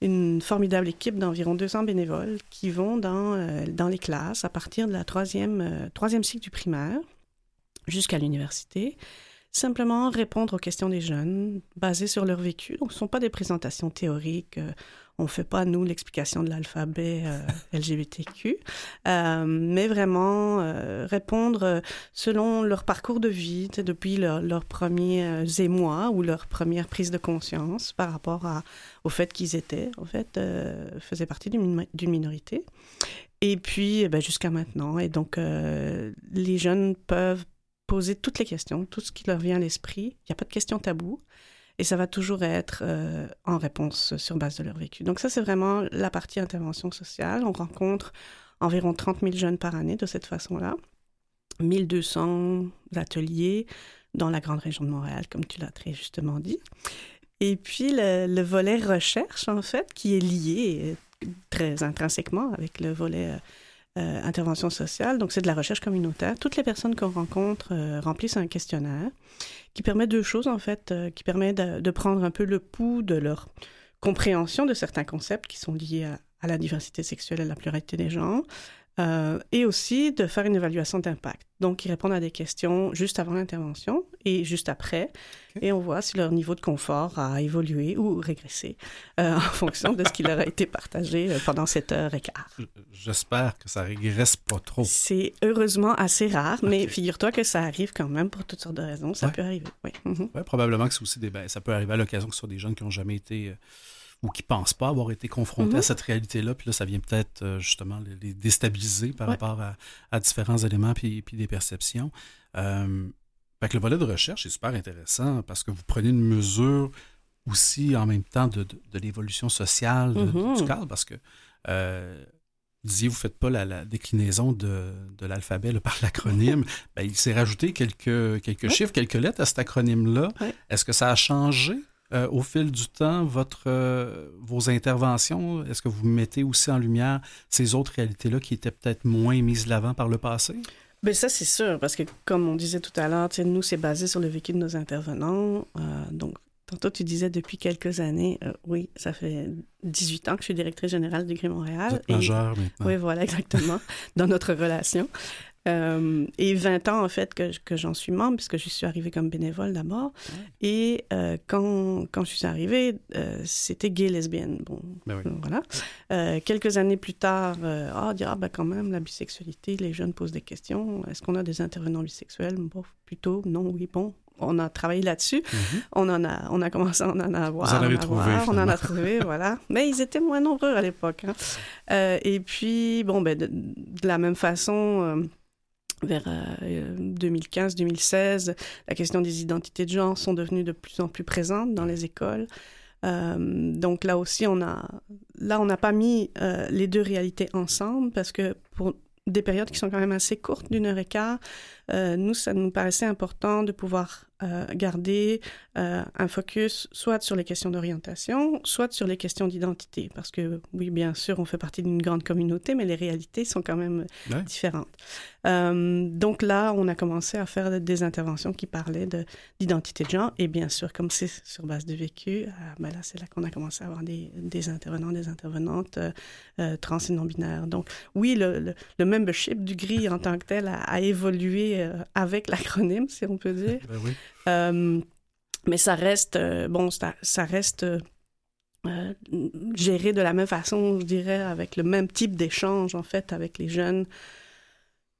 une formidable équipe d'environ 200 bénévoles qui vont dans, dans les classes à partir de la troisième, troisième cycle du primaire jusqu'à l'université simplement répondre aux questions des jeunes basées sur leur vécu. Donc, ce ne sont pas des présentations théoriques. Euh, on ne fait pas, nous, l'explication de l'alphabet euh, LGBTQ, euh, mais vraiment répondre selon leur parcours de vie, depuis leurs premiers émois ou leur première prise de conscience par rapport au fait qu'ils étaient, en fait, faisaient partie d'une minorité. Et puis, ben, jusqu'à maintenant. Et donc, les jeunes peuvent poser toutes les questions, tout ce qui leur vient à l'esprit. Il n'y a pas de questions taboues. Et ça va toujours être euh, en réponse sur base de leur vécu. Donc ça, c'est vraiment la partie intervention sociale. On rencontre environ 30 000 jeunes par année de cette façon-là. 1200 ateliers dans la grande région de Montréal, comme tu l'as très justement dit. Et puis le, volet recherche, en fait, qui est lié euh, très intrinsèquement avec le volet euh, euh, intervention sociale. Donc, c'est de la recherche communautaire. Toutes les personnes qu'on rencontre euh, remplissent un questionnaire qui permet deux choses, en fait, euh, qui permet de, prendre un peu le pouls de leur compréhension de certains concepts qui sont liés à, à la diversité sexuelle et à la pluralité des genres, euh, et aussi de faire une évaluation d'impact. Donc, ils répondent à des questions juste avant l'intervention et juste après, et on voit si leur niveau de confort a évolué ou régressé euh, en fonction de ce qui leur a été partagé euh, pendant cette heure et quart. J'espère que ça régresse pas trop. C'est heureusement assez rare, mais figure-toi que ça arrive quand même pour toutes sortes de raisons. Ça peut arriver, oui. Mhm. probablement que c'est aussi des... Ben, ça peut arriver à l'occasion que ce soit des jeunes qui n'ont jamais été ou qui ne pensent pas avoir été confrontés à mhm. cette réalité-là. Puis là, ça vient peut-être euh, justement les, déstabiliser par rapport à, différents éléments puis, puis des perceptions. Euh, le volet de recherche est super intéressant parce que vous prenez une mesure aussi en même temps de, l'évolution sociale mhm. du cadre parce que euh, vous disiez, vous ne faites pas la, déclinaison de, l'alphabet par l'acronyme. ben, il s'est rajouté quelques, quelques chiffres, quelques lettres à cet acronyme-là. Est-ce que ça a changé? Euh, au fil du temps, votre, euh, vos interventions, est-ce que vous mettez aussi en lumière ces autres réalités-là qui étaient peut-être moins mises de l'avant par le passé? Bien, ça, c'est sûr, parce que comme on disait tout à l'heure, nous, c'est basé sur le vécu de nos intervenants. Euh, donc, tantôt, tu disais depuis quelques années, oui, ça fait 18 ans que je suis directrice générale du Gris Montréal. Vous maintenant. Oui, voilà, exactement, dans notre relation. Euh, et 20 ans, en fait, que, que j'en suis membre, puisque je suis arrivée comme bénévole d'abord. Et euh, quand, quand je suis arrivée, euh, c'était gay lesbienne. Bon, ben voilà. quelques années plus tard, ah, dire, ah, ben quand même, la bisexualité, les jeunes posent des questions. Est-ce qu'on a des intervenants bisexuels? Bon, plutôt, non, oui, bon. On a travaillé là-dessus. Mm-hmm. On en a, on a commencé à en avoir. Vous en avez trouvé. on en a trouvé, voilà. Mais ils étaient moins nombreux à l'époque. Hein. et puis, bon, ben, de, de la même façon, vers 2015-2016, euh, la question des identités de genre sont devenues de plus en plus présentes dans les écoles. Euh, donc là aussi, on a, là, on n'a pas mis euh, les deux réalités ensemble parce que pour des périodes qui sont quand même assez courtes, d'une heure et quart, nous, ça nous paraissait important de pouvoir euh, garder euh, un focus soit sur les questions d'orientation, soit sur les questions d'identité. Parce que oui, bien sûr, on fait partie d'une grande communauté, mais les réalités sont quand même différentes. Euh, donc là, on a commencé à faire des interventions qui parlaient d'identité de, genre. Et bien sûr, comme c'est sur base de vécu, ben là, c'est là qu'on a commencé à avoir des, des intervenants, des intervenantes trans et non-binaires. Donc oui, le, le, membership du GRI en tant que tel a, a évolué avec l'acronyme, si on peut dire. Ben oui. Euh, mais ça reste, euh, bon, ça, ça reste euh, géré de la même façon, je dirais, avec le même type d'échange, en fait, avec les jeunes.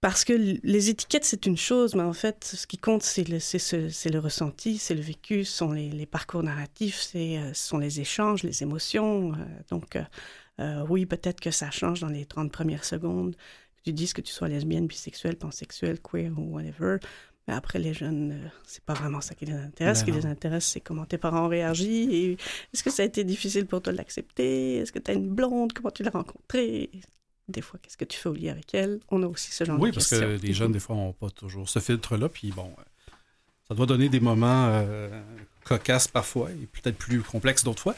Parce que les étiquettes, c'est une chose, mais en fait, ce qui compte, c'est le, c'est le ressenti, c'est le vécu, ce sont les, les parcours narratifs, c'est, ce sont les échanges, les émotions. donc, oui, peut-être que ça change dans les 30 premières secondes. Que tu dises que tu sois lesbienne, bisexuelle, pansexuelle, queer ou whatever. Mais après, les jeunes, euh, c'est pas vraiment ça qui les intéresse. Ce qui les intéresse, c'est comment tes parents ont réagi. Est-ce que ça a été difficile pour toi de l'accepter? Est-ce que tu as une blonde? Comment tu l'as rencontrée? Des fois, qu'est-ce que tu fais au lit avec elle? On a aussi ce genre de questions. Oui, parce que les jeunes, des fois, n'ont pas toujours ce filtre-là. Puis bon, euh, ça doit donner des moments euh, cocasses parfois et peut-être plus complexes d'autres fois.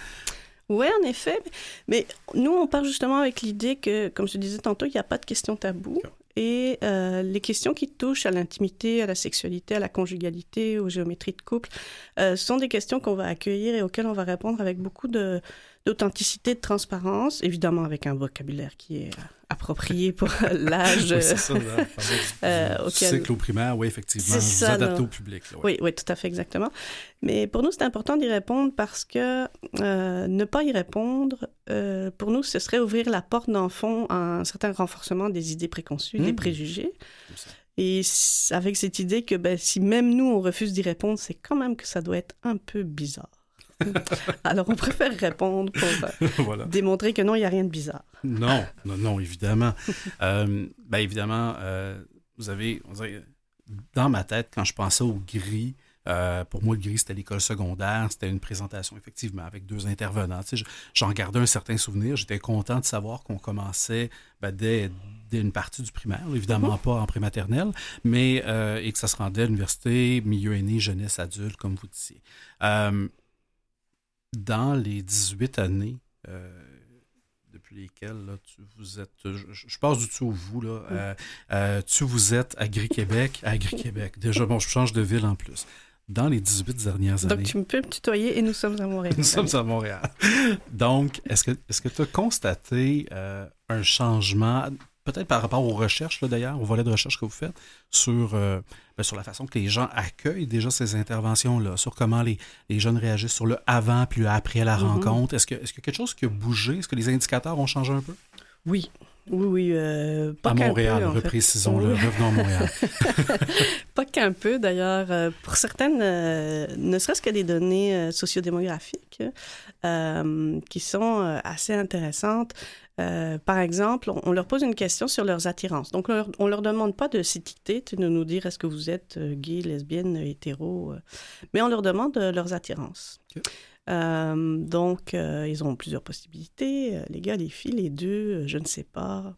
Oui, en effet. Mais nous, on part justement avec l'idée que, comme je disais tantôt, il n'y a pas de question tabou. Et euh, les questions qui touchent à l'intimité, à la sexualité, à la conjugalité, aux géométries de couple, euh, sont des questions qu'on va accueillir et auxquelles on va répondre avec beaucoup d'authenticité, de transparence, évidemment avec un vocabulaire qui est approprié pour l'âge. oui, c'est ça, euh, auquel... cycle au primaire, oui, effectivement. Vous ça, adaptez au public. oui. oui, tout à fait, exactement. Mais pour nous, c'est important d'y répondre parce que euh, ne pas y répondre, euh, pour nous, ce serait ouvrir la porte, dans fond, à un certain renforcement des idées préconçues, des mmh. préjugés. Et avec cette idée que ben, si même nous, on refuse d'y répondre, c'est quand même que ça doit être un peu bizarre. Alors, on préfère répondre pour euh, démontrer que non, il n'y a rien de bizarre. non, non, non, évidemment. euh, ben, évidemment, euh, vous avez, dans ma tête, quand je pensais au gris, euh, pour moi, le gris, c'était l'école secondaire. C'était une présentation, effectivement, avec deux intervenants. Tu sais, J'en gardais un certain souvenir. J'étais content de savoir qu'on commençait ben, dès, une partie du primaire, évidemment pas en prématernelle, mais et que ça se rendait à l'université, milieu aîné, jeunesse, adulte, comme vous disiez dans les 18 années euh, depuis lesquelles tu vous êtes, je, passe du tout au vous, là, euh, euh, tu vous êtes à Gris-Québec, à Gris-Québec. Déjà, bon, je change de ville en plus. Dans les 18 dernières années. Donc, tu me peux me tutoyer et nous sommes à Montréal. nous sommes à Montréal. Donc, est-ce que est tu as constaté un changement peut-être par rapport aux recherches, d'ailleurs, au volet de recherche que vous faites, sur, euh, ben, sur la façon que les gens accueillent déjà ces interventions-là, sur comment les, les, jeunes réagissent sur le avant puis le après la mm-hmm. rencontre. Est-ce que, est-ce que quelque chose qui a bougé? Est-ce que les indicateurs ont changé un peu? Oui. Oui, oui. Euh, pas à Montréal, peu, reprécisons-le. Revenons à Montréal. pas qu'un peu, d'ailleurs. Euh, pour certaines, ne serait-ce que des données sociodémographiques qui sont assez intéressantes. Euh, par exemple, on, leur pose une question sur leurs attirances. Donc, on ne leur demande pas de s'étiqueter, de nous dire est-ce que vous êtes euh, gay, lesbienne, hétéro, euh, mais on leur demande leurs attirances. donc, ils ont plusieurs possibilités, les gars, les filles, les deux, je ne sais pas.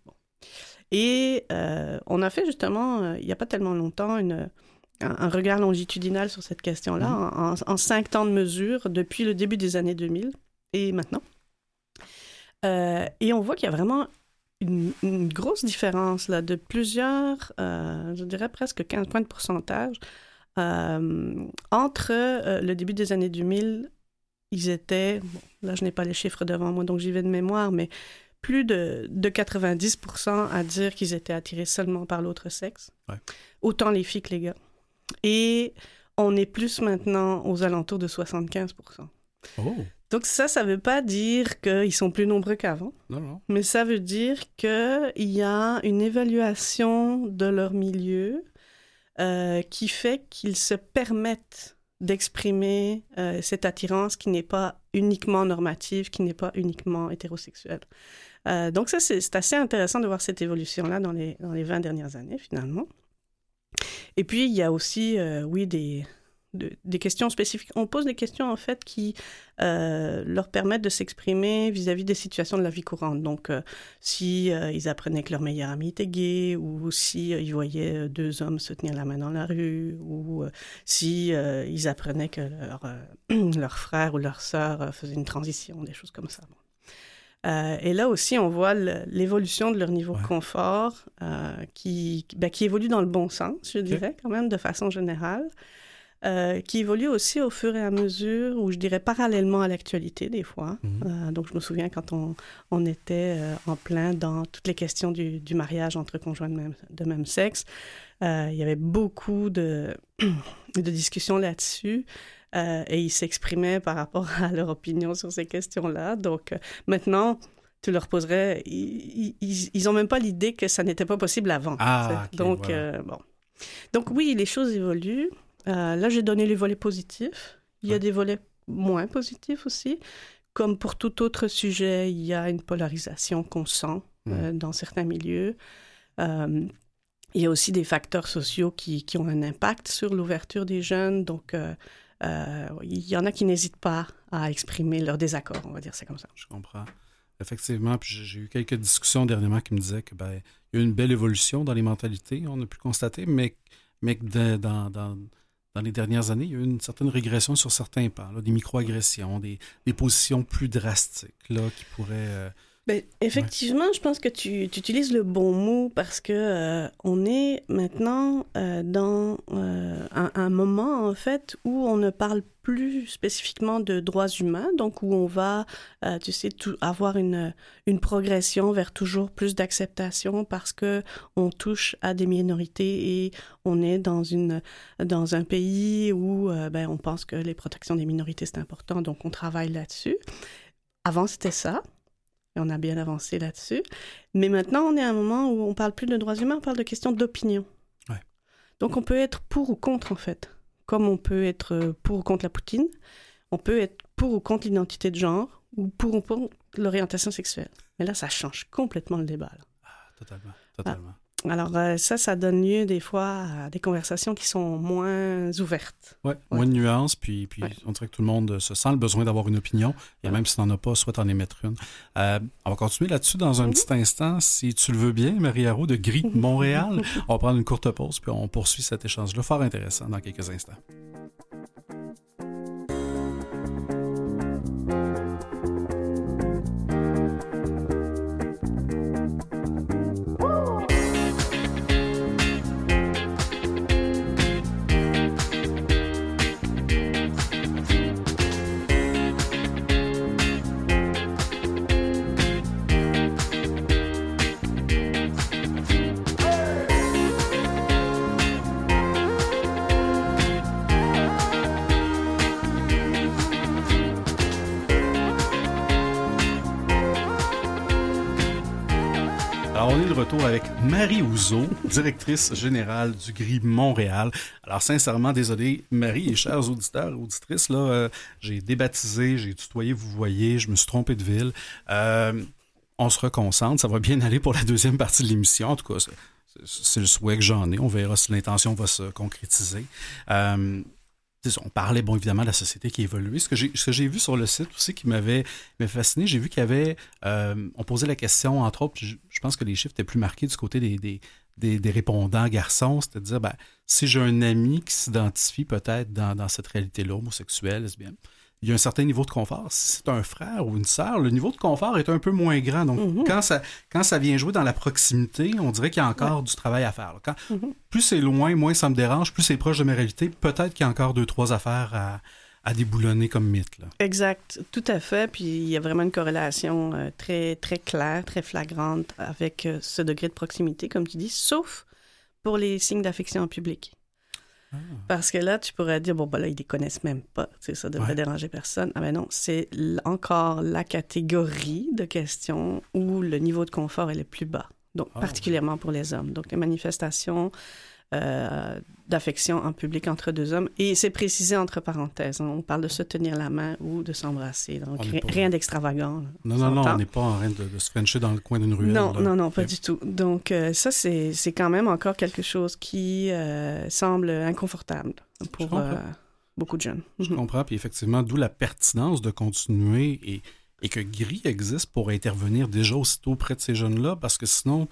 Et on a fait justement, il n'y a pas tellement longtemps, une, un, regard longitudinal sur cette question-là, mmh. en, en, cinq temps de mesure, depuis le début des années 2000 et maintenant. Euh, et on voit qu'il y a vraiment une, grosse différence là, de plusieurs, euh, je dirais presque 15 points de pourcentage. Euh, entre le début des années 2000, ils étaient, là je n'ai pas les chiffres devant moi, donc j'y vais de mémoire, mais plus de, de 90% à dire qu'ils étaient attirés seulement par l'autre sexe. Autant les filles que les gars. Et on est plus maintenant aux alentours de 75%. Oh. Donc ça, ça ne veut pas dire qu'ils sont plus nombreux qu'avant, mais ça veut dire qu'il y a une évaluation de leur milieu euh, qui fait qu'ils se permettent d'exprimer euh, cette attirance qui n'est pas uniquement normative, qui n'est pas uniquement hétérosexuelle. Euh, donc ça, c'est assez intéressant de voir cette évolution-là dans les, dans les 20 dernières années, finalement. Et puis, il y a aussi, oui, des, des questions spécifiques. On pose des questions en fait qui euh, leur permettent de s'exprimer vis-à-vis des situations de la vie courante. Donc, euh, si euh, ils apprenaient que leur meilleur ami était gay, ou si ils voyaient deux hommes se tenir la main dans la rue, ou si ils apprenaient que leur, leur frère ou leur sœur faisait une transition, des choses comme ça. et là aussi, on voit l'évolution de leur niveau de confort qui, ben, qui évolue dans le bon sens, je dirais, quand même, de façon générale. Euh, qui évolue aussi au fur et à mesure, ou je dirais parallèlement à l'actualité des fois. Mhm. Euh, donc je me souviens quand on, on était euh, en plein dans toutes les questions du, du mariage entre conjoints de même, de même sexe, il y avait beaucoup de, de discussions là-dessus. et ils s'exprimaient par rapport à leur opinion sur ces questions-là. Donc maintenant, tu leur poserais, ils n'ont même pas l'idée que ça n'était pas possible avant. Ah, donc, bon. Donc oui, les choses évoluent. Euh, là, j'ai donné les volets positifs. Il y a des volets moins positifs aussi. Comme pour tout autre sujet, il y a une polarisation qu'on sent euh, dans certains milieux. Euh, il y a aussi des facteurs sociaux qui, qui ont un impact sur l'ouverture des jeunes. Donc, il y en a qui n'hésitent pas à exprimer leur désaccord, on va dire c'est comme ça. Je comprends. Effectivement, puis j'ai eu quelques discussions dernièrement qui me disaient que ben, il y a eu une belle évolution dans les mentalités, on a pu constater, mais, mais que dans, dans, dans les dernières années, il y a eu une certaine régression sur certains pans, des microagressions, des, des positions plus drastiques qui pourraient. Ben, effectivement, je pense que tu, tu, utilises le bon mot parce que euh, on est maintenant euh, dans euh, un, moment en fait où on ne parle plus spécifiquement de droits humains, donc où on va, tu sais, avoir une, une progression vers toujours plus d'acceptation parce que on touche à des minorités et on est dans une dans un pays où ben, on pense que les protections des minorités c'est important, donc on travaille là-dessus. Avant c'était ça on a bien avancé là-dessus. Mais maintenant, on est à un moment où on parle plus de droits humains, on parle de questions d'opinion. Donc on peut être pour ou contre, en fait. Comme on peut être euh, pour ou contre la Poutine, on peut être pour ou contre l'identité de genre ou pour ou contre l'orientation sexuelle. Mais là, ça change complètement le débat. Ah, totalement, totalement. Alors euh, ça, ça donne lieu des fois à des conversations qui sont moins ouvertes. Oui, moins de nuances, puis, puis on dirait que tout le monde se sent le besoin d'avoir une opinion, et même si tu n'en as pas, soit en émettre une. Euh, on va continuer là-dessus dans un mhm. petit instant, si tu le veux bien, Marie-Haro de Gris Montréal. on va prendre une courte pause, puis on poursuit cet échange-là, fort intéressant, dans quelques instants. Marie Ouzo, directrice générale du GRI Montréal. Alors, sincèrement, désolé, Marie et chers auditeurs auditrices, là, euh, j'ai débaptisé, j'ai tutoyé, vous voyez, je me suis trompé de ville. Euh, on se reconcentre, ça va bien aller pour la deuxième partie de l'émission. En tout cas, c'est le souhait que j'en ai. On verra si l'intention va se concrétiser. Euh, on parlait, bon, évidemment, de la société qui évolue. Ce que j'ai vu sur le site aussi qui m'avait fasciné, j'ai vu qu'il y avait, euh, on posait la question, entre autres, je, pense que les chiffres étaient plus marqués du côté des, répondants garçons, c'est-à-dire, ben, si j'ai un ami qui s'identifie peut-être dans, dans, cette réalité-là, homosexuelle, lesbienne, il y a un certain niveau de confort. Si c'est un frère ou une sœur, le niveau de confort est un peu moins grand. Donc, mhm. quand, ça, quand ça vient jouer dans la proximité, on dirait qu'il y a encore du travail à faire. Quand, mhm. Plus c'est loin, moins ça me dérange, plus c'est proche de ma réalité, peut-être qu'il y a encore deux, trois affaires à, à déboulonner comme mythe. Là. Exact, tout à fait. Puis il y a vraiment une corrélation euh, très, très claire, très flagrante avec euh, ce degré de proximité, comme tu dis, sauf pour les signes d'affection en public. Parce que là, tu pourrais dire, bon, ben là, ils les connaissent même pas. Ça devrait déranger personne. Ah ben non, c'est encore la catégorie de questions où le niveau de confort est le plus bas. Donc, ah, particulièrement pour les hommes. Donc, les manifestations euh, d'affection en public entre deux hommes. Et c'est précisé entre parenthèses. Hein. On parle de se tenir la main ou de s'embrasser. Donc, rien d'extravagant. Non, non, non, on n'est pas en train de, se frencher dans le coin d'une ruelle. Non, non, non, pas du tout. Donc, euh, ça, c'est quand même encore quelque chose qui euh, semble inconfortable pour beaucoup de jeunes. Je mhm. comprends. Puis effectivement, d'où la pertinence de continuer et, et que GRI existe pour intervenir déjà aussitôt auprès de ces jeunes-là, parce que sinon,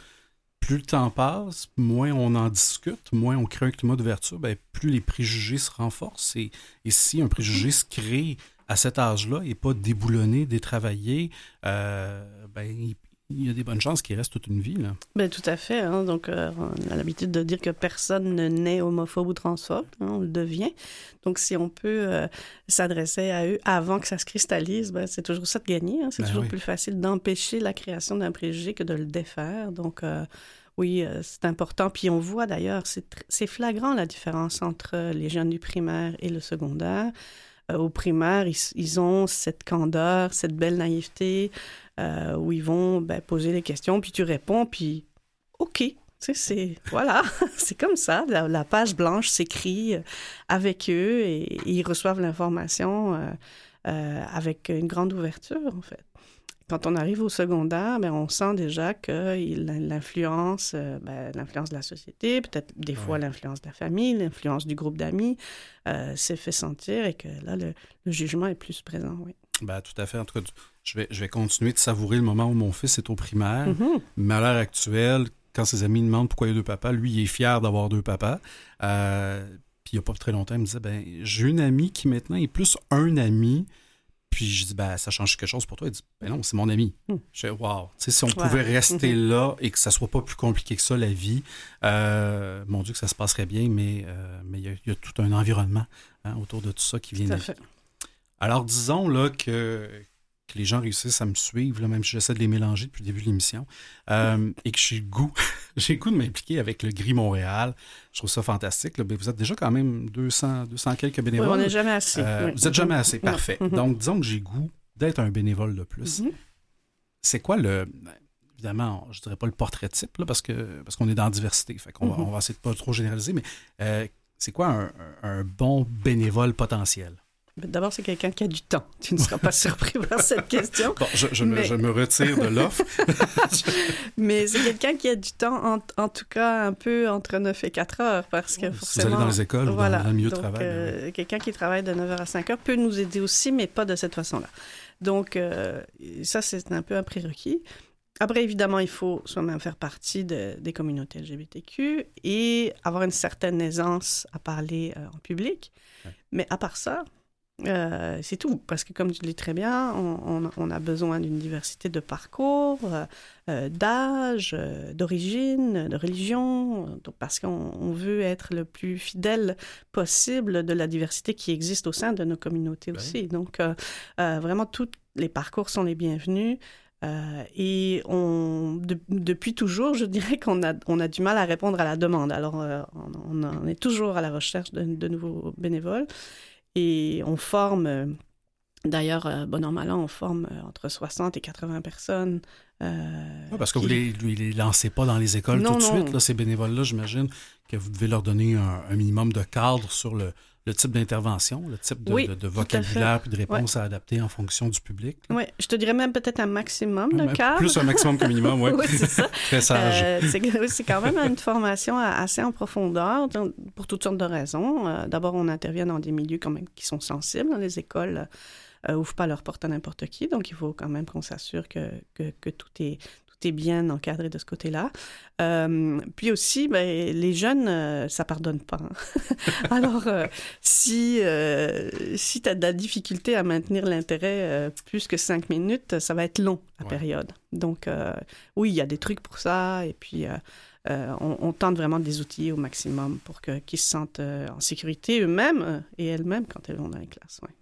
plus le temps passe, moins on en discute, moins on crée un climat d'ouverture, ben, plus les préjugés se renforcent. Et, si un préjugé se crée à cet âge-là et pas déboulonné, détravaillé, euh, ben, y a des bonnes chances qu'il reste toute une vie. Là. Ben, tout à fait. Hein. Donc, euh, on a l'habitude de dire que personne ne naît homophobe ou transphobe. Hein, on le devient. Donc, si on peut euh, s'adresser à eux avant que ça se cristallise, ben, c'est toujours ça de gagner. Hein. C'est ben toujours plus facile d'empêcher la création d'un préjugé que de le défaire. Donc, euh, oui, c'est important. Puis on voit d'ailleurs, c'est flagrant la différence entre les jeunes du primaire et le secondaire. au primaire, ils, ils, ont cette candeur, cette belle naïveté. Euh, où ils vont ben, poser des questions, puis tu réponds, puis OK. C'est voilà, c'est comme ça. La, page blanche s'écrit euh, avec eux et, ils reçoivent l'information euh, avec une grande ouverture en fait. Quand on arrive au secondaire, ben, on sent déjà que l'influence, ben, l'influence de la société, peut-être des fois l'influence de la famille, l'influence du groupe d'amis, s'est fait sentir et que là, le, le, jugement est plus présent, oui. Ben, tout à fait. En tout cas, je vais, je vais continuer de savourer le moment où mon fils est au primaire. Mm-hmm. Mais à l'heure actuelle, quand ses amis demandent pourquoi il y a deux papas, lui, il est fier d'avoir deux papas. Euh, puis il n'y a pas très longtemps, il me disait ben, J'ai une amie qui maintenant est plus un ami, Puis je dis, ben, ça change quelque chose pour toi. Il dit, ben non, c'est mon ami. Hmm. Je dis, sais, si on pouvait rester Mhm. là et que ça soit pas plus compliqué que ça, la vie, euh, mon Dieu, que ça se passerait bien, mais euh, mais il y, a- il y a tout un environnement hein, autour de tout ça qui vient Tout à de- fait. Alors, disons là que, que les gens réussissent à me suivre, là, même si j'essaie de les mélanger depuis le début de l'émission, euh, et que j'ai goût, j'ai goût de m'impliquer avec le Gris Montréal. Je trouve ça fantastique. là. Ben, vous êtes déjà quand même 200, 200 quelques Oui, bénévoles. on n'est jamais assez. Euh, oui. Vous êtes jamais assez, parfait. Mhm. Donc, disons que j'ai goût d'être un bénévole de plus. Mhm. C'est quoi le... Évidemment, je dirais pas le portrait type, là, parce que parce qu'on est dans la diversité. Fait qu'on va, Mhm. on va essayer de pas trop généraliser, mais euh, c'est quoi un bon bénévole potentiel? D'abord, c'est quelqu'un qui a du temps. Tu ne seras pas surpris par cette question. Bon, je, je me, Mais- je me retire de l'offre. Mais c'est quelqu'un qui a du temps, en, en tout cas un peu entre 9 et 4 heures, parce que Si vous forcément... allez dans les écoles ou dans- voilà. le milieu de travail. euh, Quelqu'un qui travaille de 9h à 5 heures peut nous aider aussi, mais pas de cette façon-là. Donc, euh, ça, c'est un peu un prérequis. Après, évidemment, il faut soi-même faire partie de- des communautés LGBTQ et avoir une certaine aisance à parler euh, en public. Ouais. Mais à part ça, euh, c'est tout. Parce que, comme tu le dis très bien, on, on- on a besoin d'une diversité de parcours, euh, euh, d'âge, euh, d'origine, de religion, donc parce qu'on on veut être le plus fidèle possible de la diversité qui existe au sein de nos communautés Ben aussi. Donc, vraiment, tous les parcours sont les bienvenus. Euh, et on, de- depuis toujours, je dirais qu'on a, on a du mal à répondre à la demande. Alors, euh, on, est toujours à la recherche de, de nouveaux bénévoles. Et on forme, euh, d'ailleurs, euh, bon an, mal an, on forme euh, entre 60 et 80 personnes. euh, Ouais, parce que qui- vous les, vous les lancez pas dans les écoles Non, tout de non. suite, là, ces bénévoles-là, j'imagine que vous devez leur donner un, un minimum de cadre sur le, le type d'intervention, le type de, Oui, de- de tout à vocabulaire puis de réponse à adapter en fonction du public. là. Oui, je te dirais même peut-être un maximum de cadres. Plus un maximum qu'un minimum, oui. Oui, c'est ça. Très sage. Euh, c'est quand même une formation assez en profondeur donc, pour toutes sortes de raisons. Euh, D'abord, on intervient dans des milieux quand même qui sont sensibles. dans Les écoles euh, ouvrent pas leurs portes à n'importe qui, donc il faut quand même qu'on s'assure que, que, que tout est tout est bien encadré de ce côté-là. Euh, puis aussi, ben, les jeunes, euh, ça pardonne pas. hein. Alors, euh, si, euh, si tu as de la difficulté à maintenir l'intérêt plus que cinq minutes, ça va être long, la Ouais. période. Donc, oui, il y a des trucs pour ça. Et puis, on, on tente vraiment de les outiller au maximum pour qu'ils se sentent en sécurité eux-mêmes et elles-mêmes quand elles vont dans les classes. ouais.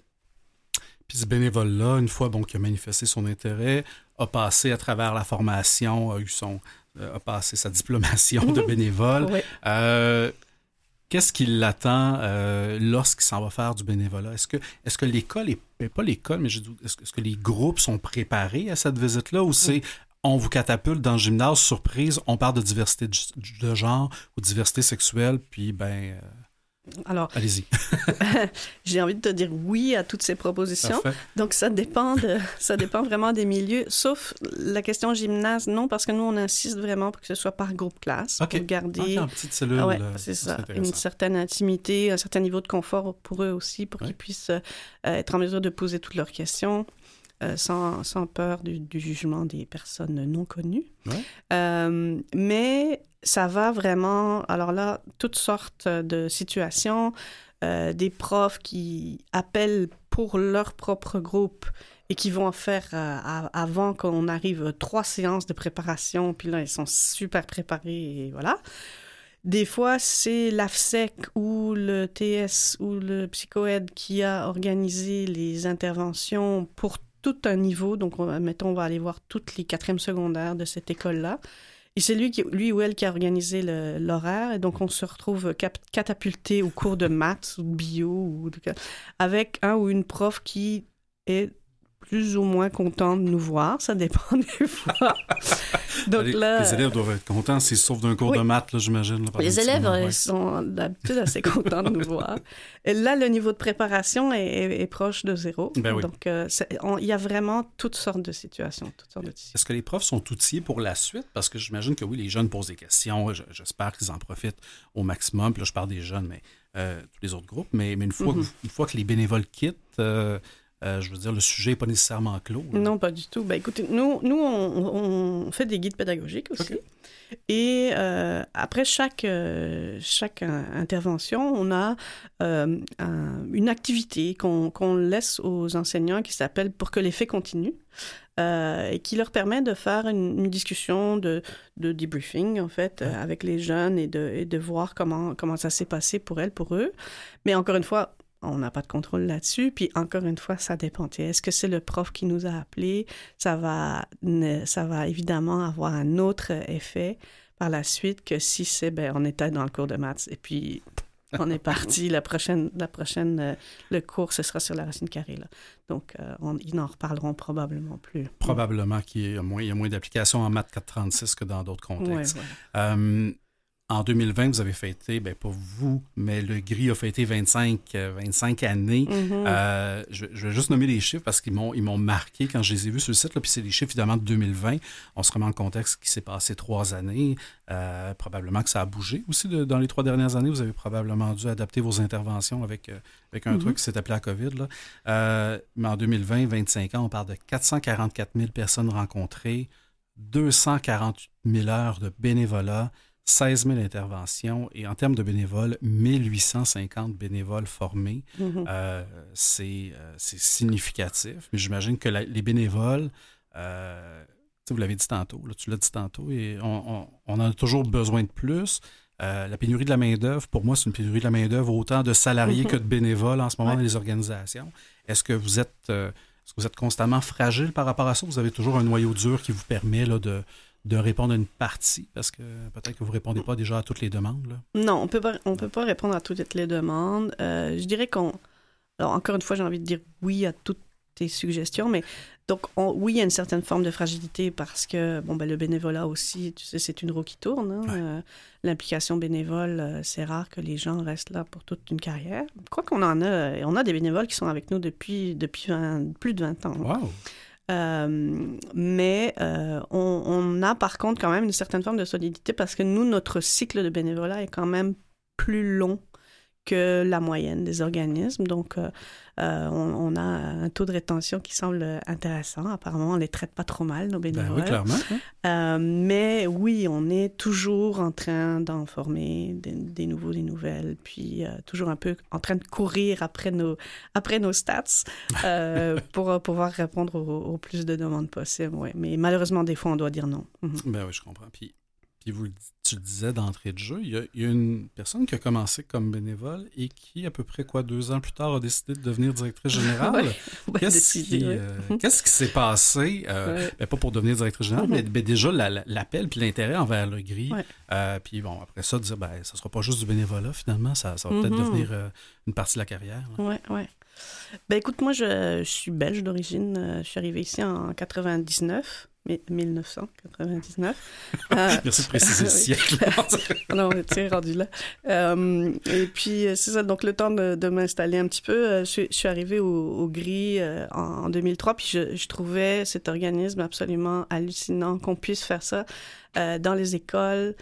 Puis ce bénévole-là, une fois bon, qu'il a manifesté son intérêt, a passé à travers la formation, a eu son, euh, a passé sa diplomation de bénévole. Euh, Qu'est-ce qui l'attend euh, lorsqu'il s'en va faire du bénévolat? Est-ce que, est que l'école, est, ben, pas l'école, mais est-ce, que- les groupes sont préparés à cette visite-là ou c'est on vous catapulte dans le gymnase, surprise, on parle de diversité de, de genre ou diversité sexuelle, puis ben, euh, Alors, allez-y. j'ai envie de te dire oui à toutes ces propositions. Parfait. Donc, ça dépend, de, ça dépend vraiment des milieux, sauf la question gymnase, non, parce que nous, on insiste vraiment pour que ce soit par groupe classe, OK. pour garder Ok, en petite cellule. Ah ouais, là, c'est ça, ça. c'est Une certaine intimité, un certain niveau de confort pour eux aussi, pour Ouais. qu'ils puissent euh, être en mesure de poser toutes leurs questions euh, sans, sans peur du, du jugement des personnes non connues. Ouais. Euh, mais ça va vraiment, alors là, toutes sortes de situations, euh, des profs qui appellent pour leur propre groupe et qui vont en faire euh, avant qu'on arrive trois séances de préparation, puis là, ils sont super préparés et voilà. Des fois, c'est l'AFSEC ou le TS ou le psychoède qui a organisé les interventions pour tout un niveau. Donc, on, mettons, on va aller voir toutes les quatrièmes secondaires de cette école-là. Et c'est lui, qui, lui ou elle qui a organisé l'horaire. Et donc, on se retrouve catapulté au cours de maths ou de bio ou avec un ou une prof qui est plus ou moins content de nous voir. Ça dépend des fois. donc les, là... les élèves doivent être contents s'ils sauvent d'un cours Oui. de maths, j'imagine. Les élèves ouais. sont d'habitude assez contents de nous voir. Et là, le niveau de préparation est, est- est proche de zéro. Ben oui. Donc, euh, il y a vraiment toutes sortes de situations. Toutes sortes de situations. Est-ce que les profs sont outillés pour la suite? Parce que j'imagine que oui, les jeunes posent des questions. Je- J'espère qu'ils en profitent au maximum. Puis là, je parle des jeunes, mais euh, tous les autres groupes. Mais, mais une, fois, Mhm. que, une fois que les bénévoles quittent, euh, Euh, je veux dire, le sujet n'est pas nécessairement clos. Non, pas du tout. Ben, écoutez, nous, nous on, on fait des guides pédagogiques aussi. Et euh, après chaque, euh, chaque intervention, on a euh, une activité qu'on laisse aux enseignants qui s'appelle Pour que l'effet continue. et qui leur permet de faire une, discussion de, de, debriefing, en fait, avec les jeunes et de, et de voir comment, comment ça s'est passé pour elles, pour eux. Mais encore une fois, on n'a pas de contrôle là-dessus. Puis encore une fois, ça dépend. Est-ce que c'est le prof qui nous a appelés? Ça va, ça va évidemment avoir un autre effet par la suite que si c'est, ben, on était dans le cours de maths et puis on est parti. La prochaine, la prochaine euh, le cours, ce sera sur la racine carrée. Là. Donc, euh, ils n'en reparleront probablement plus. Probablement qu'il y a moins, moins d'applications en maths 436 que dans d'autres contextes. Euh, en 2020, vous avez fêté, ben pas vous, mais le GRI a fêté 25, 25 euh, années. Mm-hmm. Euh, je, vais juste nommer les chiffres parce qu'ils m'ont, ils m'ont marqué quand je les ai vus sur le site. Là, puis c'est les chiffres évidemment de 2020. On se remet en contexte qui s'est passé trois années. Euh, probablement que ça a bougé aussi dans les trois dernières années. Vous avez probablement dû adapter vos interventions avec, avec un mm-hmm. truc qui s'est appelé la COVID. Là. mais en 2020, 25 ans, on parle de 444 000 personnes rencontrées, 248 000 heures de bénévolat. 16 000 interventions et en termes de bénévoles, 1850 bénévoles formés. Mm-hmm. Euh, euh, c'est significatif, mais j'imagine que les bénévoles, euh, vous l'avez dit tantôt, tu l'as dit tantôt, et on, on, en a toujours besoin de plus. la pénurie de la main-d'œuvre, pour moi, c'est une pénurie de la main-d'œuvre autant de salariés mm-hmm. que de bénévoles en ce moment dans les organisations. Est-ce que vous êtes. est-ce que vous êtes constamment fragile par rapport à ça? Vous avez toujours un noyau dur qui vous permet là, de, de répondre à une partie, parce que peut-être que vous ne répondez pas déjà à toutes les demandes. Non, on peut pas, on peut pas répondre à toutes les demandes. Euh, je dirais qu'on... Alors, encore une fois, j'ai envie de dire oui à toutes tes suggestions, mais donc, oui, il y a une certaine forme de fragilité parce que, bon, ben, le bénévolat aussi, tu sais, c'est une roue qui tourne. Hein. Euh, l'implication bénévole, euh, c'est rare que les gens restent là pour toute une carrière. Quoi qu'on en a, on a des bénévoles qui sont avec nous depuis, depuis plus de 20 ans. Wow. Euh, mais euh, on, a par contre quand même une certaine forme de solidité parce que nous, notre cycle de bénévolat est quand même plus long que la moyenne des organismes. Donc, euh, euh, on, a un taux de rétention qui semble intéressant. Apparemment, on les traite pas trop mal, nos bénévoles. Ben oui, clairement. Euh, mais oui, on est toujours en train d'en former des, nouveaux, des nouvelles, puis toujours un peu en train de courir après nos, après nos stats pour pouvoir répondre au, plus de demandes possibles. Ouais. Mais malheureusement, des fois, on doit dire non. Mhm. Ben oui, je comprends. Puis puis vous, tu le disais d'entrée de jeu, il y, a, une personne qui a commencé comme bénévole et qui, à peu près quoi, deux ans plus tard, a décidé de devenir directrice générale. Qu'est-ce qui, euh, qui s'est passé? Euh, ben, pas pour devenir directrice générale, mais ben, déjà l'appel puis l'intérêt envers le gris. Euh, puis bon, après ça, dire, ben, ça sera pas juste du bénévolat, finalement, ça, va peut-être mm-hmm. devenir une partie de la carrière. Oui, oui. Ben écoute, moi, je, je suis belge d'origine. Je suis arrivée ici en 99. 1999. Euh, Merci de préciser le siècle. non, tu es rendu là. Euh, et puis, euh, c'est ça, donc le temps de, m'installer un petit peu, je, suis arrivée au, GRI en, 2003, puis je, trouvais cet organisme absolument hallucinant qu'on puisse faire ça dans les écoles.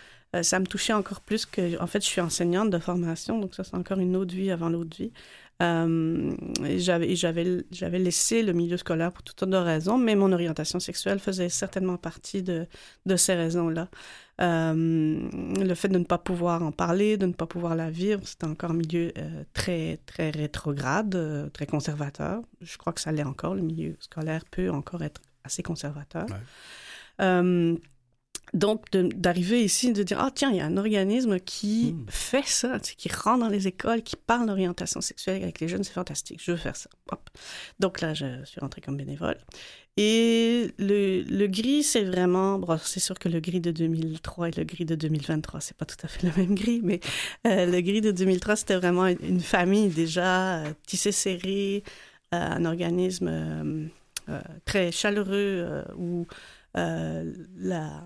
ça me touchait encore plus que, en fait, je suis enseignante de formation, donc ça, c'est encore une autre vie avant l'autre vie. Euh, j'avais, laissé le milieu scolaire pour toutes sortes de raisons, mais mon orientation sexuelle faisait certainement partie de, de ces raisons-là. Euh, le fait de ne pas pouvoir en parler, de ne pas pouvoir la vivre, c'était encore un milieu euh, très, très rétrograde, très conservateur. Je crois que ça l'est encore. Le milieu scolaire peut encore être assez conservateur. Donc, d'arriver ici, de dire, ah tiens, il y a un organisme qui hmm. fait ça, qui rentre dans les écoles, qui parle d'orientation sexuelle avec les jeunes, c'est fantastique, je veux faire ça. Donc là, je suis rentrée comme bénévole. Et le, le gris, c'est vraiment, bon, c'est sûr que le gris de 2003 et le gris de 2023, c'est pas tout à fait le même gris, mais euh, le gris de 2003, c'était vraiment une famille déjà euh, tissée serrée, euh, un organisme très chaleureux où la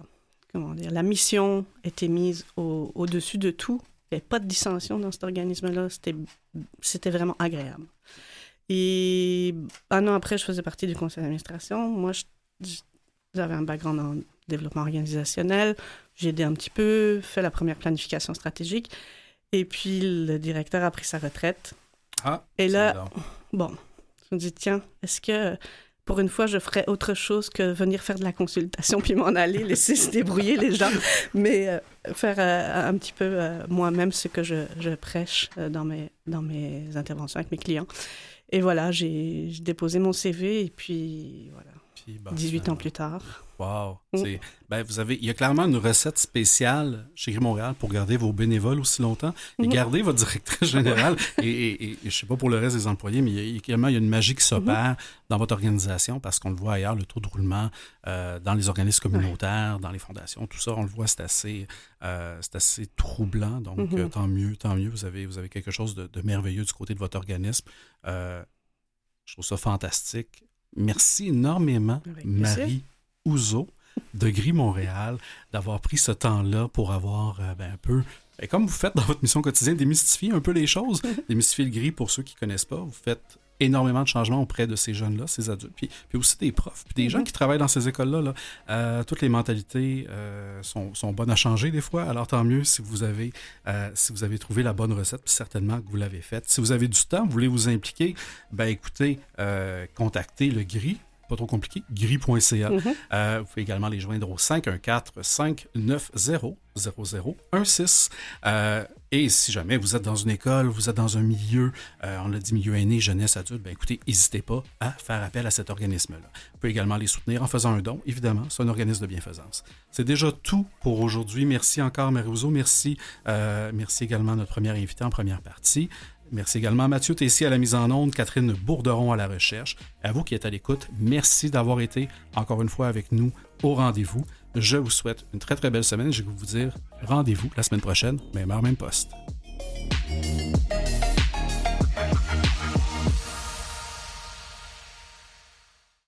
la mission était mise au-dessus de tout. Il n'y avait pas de dissension dans cet organisme-là. C'était vraiment agréable. Et un an après, je faisais partie du conseil d'administration. Moi, j'avais un background en développement organisationnel. J'ai aidé un petit peu, fait la première planification stratégique. Et puis, le directeur a pris sa retraite. Ah, Et là, bon, Je me dis, tiens, est-ce que pour une fois, je ferais autre chose que venir faire de la consultation puis m'en aller, laisser se débrouiller les gens, mais euh, faire euh, un petit peu euh, moi-même ce que je, je prêche dans, mes, dans mes interventions avec mes clients. Et voilà, j'ai déposé mon CV et puis voilà, 18 ans plus tard. Wow. Mm. Ben, vous avez, il y a clairement une recette spéciale chez Gris Montréal pour garder vos bénévoles aussi longtemps et mm-hmm. garder votre directrice générale. et, et, et, je sais pas pour le reste des employés, mais il y a, il y a une magie qui s'opère mm-hmm. dans votre organisation parce qu'on le voit ailleurs, le taux de roulement euh, dans les organismes communautaires, dans les fondations, tout ça, on le voit, c'est assez, euh, c'est assez troublant. Donc, mm-hmm. euh, tant mieux, tant mieux. Vous avez, vous avez quelque chose de, de merveilleux du côté de votre organisme. je trouve ça fantastique. Merci énormément, Marie Ouzo de Gris Montréal, d'avoir pris ce temps-là pour avoir euh, ben, un peu, ben, comme vous faites dans votre mission quotidienne, démystifier un peu les choses, démystifier le gris pour ceux qui ne connaissent pas. Vous faites énormément de changements auprès de ces jeunes-là, ces adultes, puis, puis, aussi des profs, puis des gens mm-hmm. qui travaillent dans ces écoles-là. Là, euh, toutes les mentalités euh, sont, sont, bonnes à changer des fois, alors tant mieux si vous avez, euh, si vous avez trouvé la bonne recette, puis certainement que vous l'avez faite. Si vous avez du temps, vous voulez vous impliquer, ben écoutez, contactez le GRI, pas trop compliqué, gris.ca. Mhm. euh, vous pouvez également les joindre au 514-590-0016. Euh, et si jamais vous êtes dans une école, vous êtes dans un milieu, euh, on l'a dit milieu aîné, jeunesse, adulte, ben écoutez, n'hésitez pas à faire appel à cet organisme-là. Vous pouvez également les soutenir en faisant un don, évidemment, c'est un organisme de bienfaisance. C'est déjà tout pour aujourd'hui. Merci encore, Marie Merci, merci également à notre première invitée en première partie. Merci également à Mathieu Tessier à la mise en onde, Catherine Bourderon à la recherche. À vous qui êtes à l'écoute, merci d'avoir été encore une fois avec nous au rendez-vous. Je vous souhaite une très très belle semaine. Je vais vous dire rendez-vous la semaine prochaine, même heure, même poste.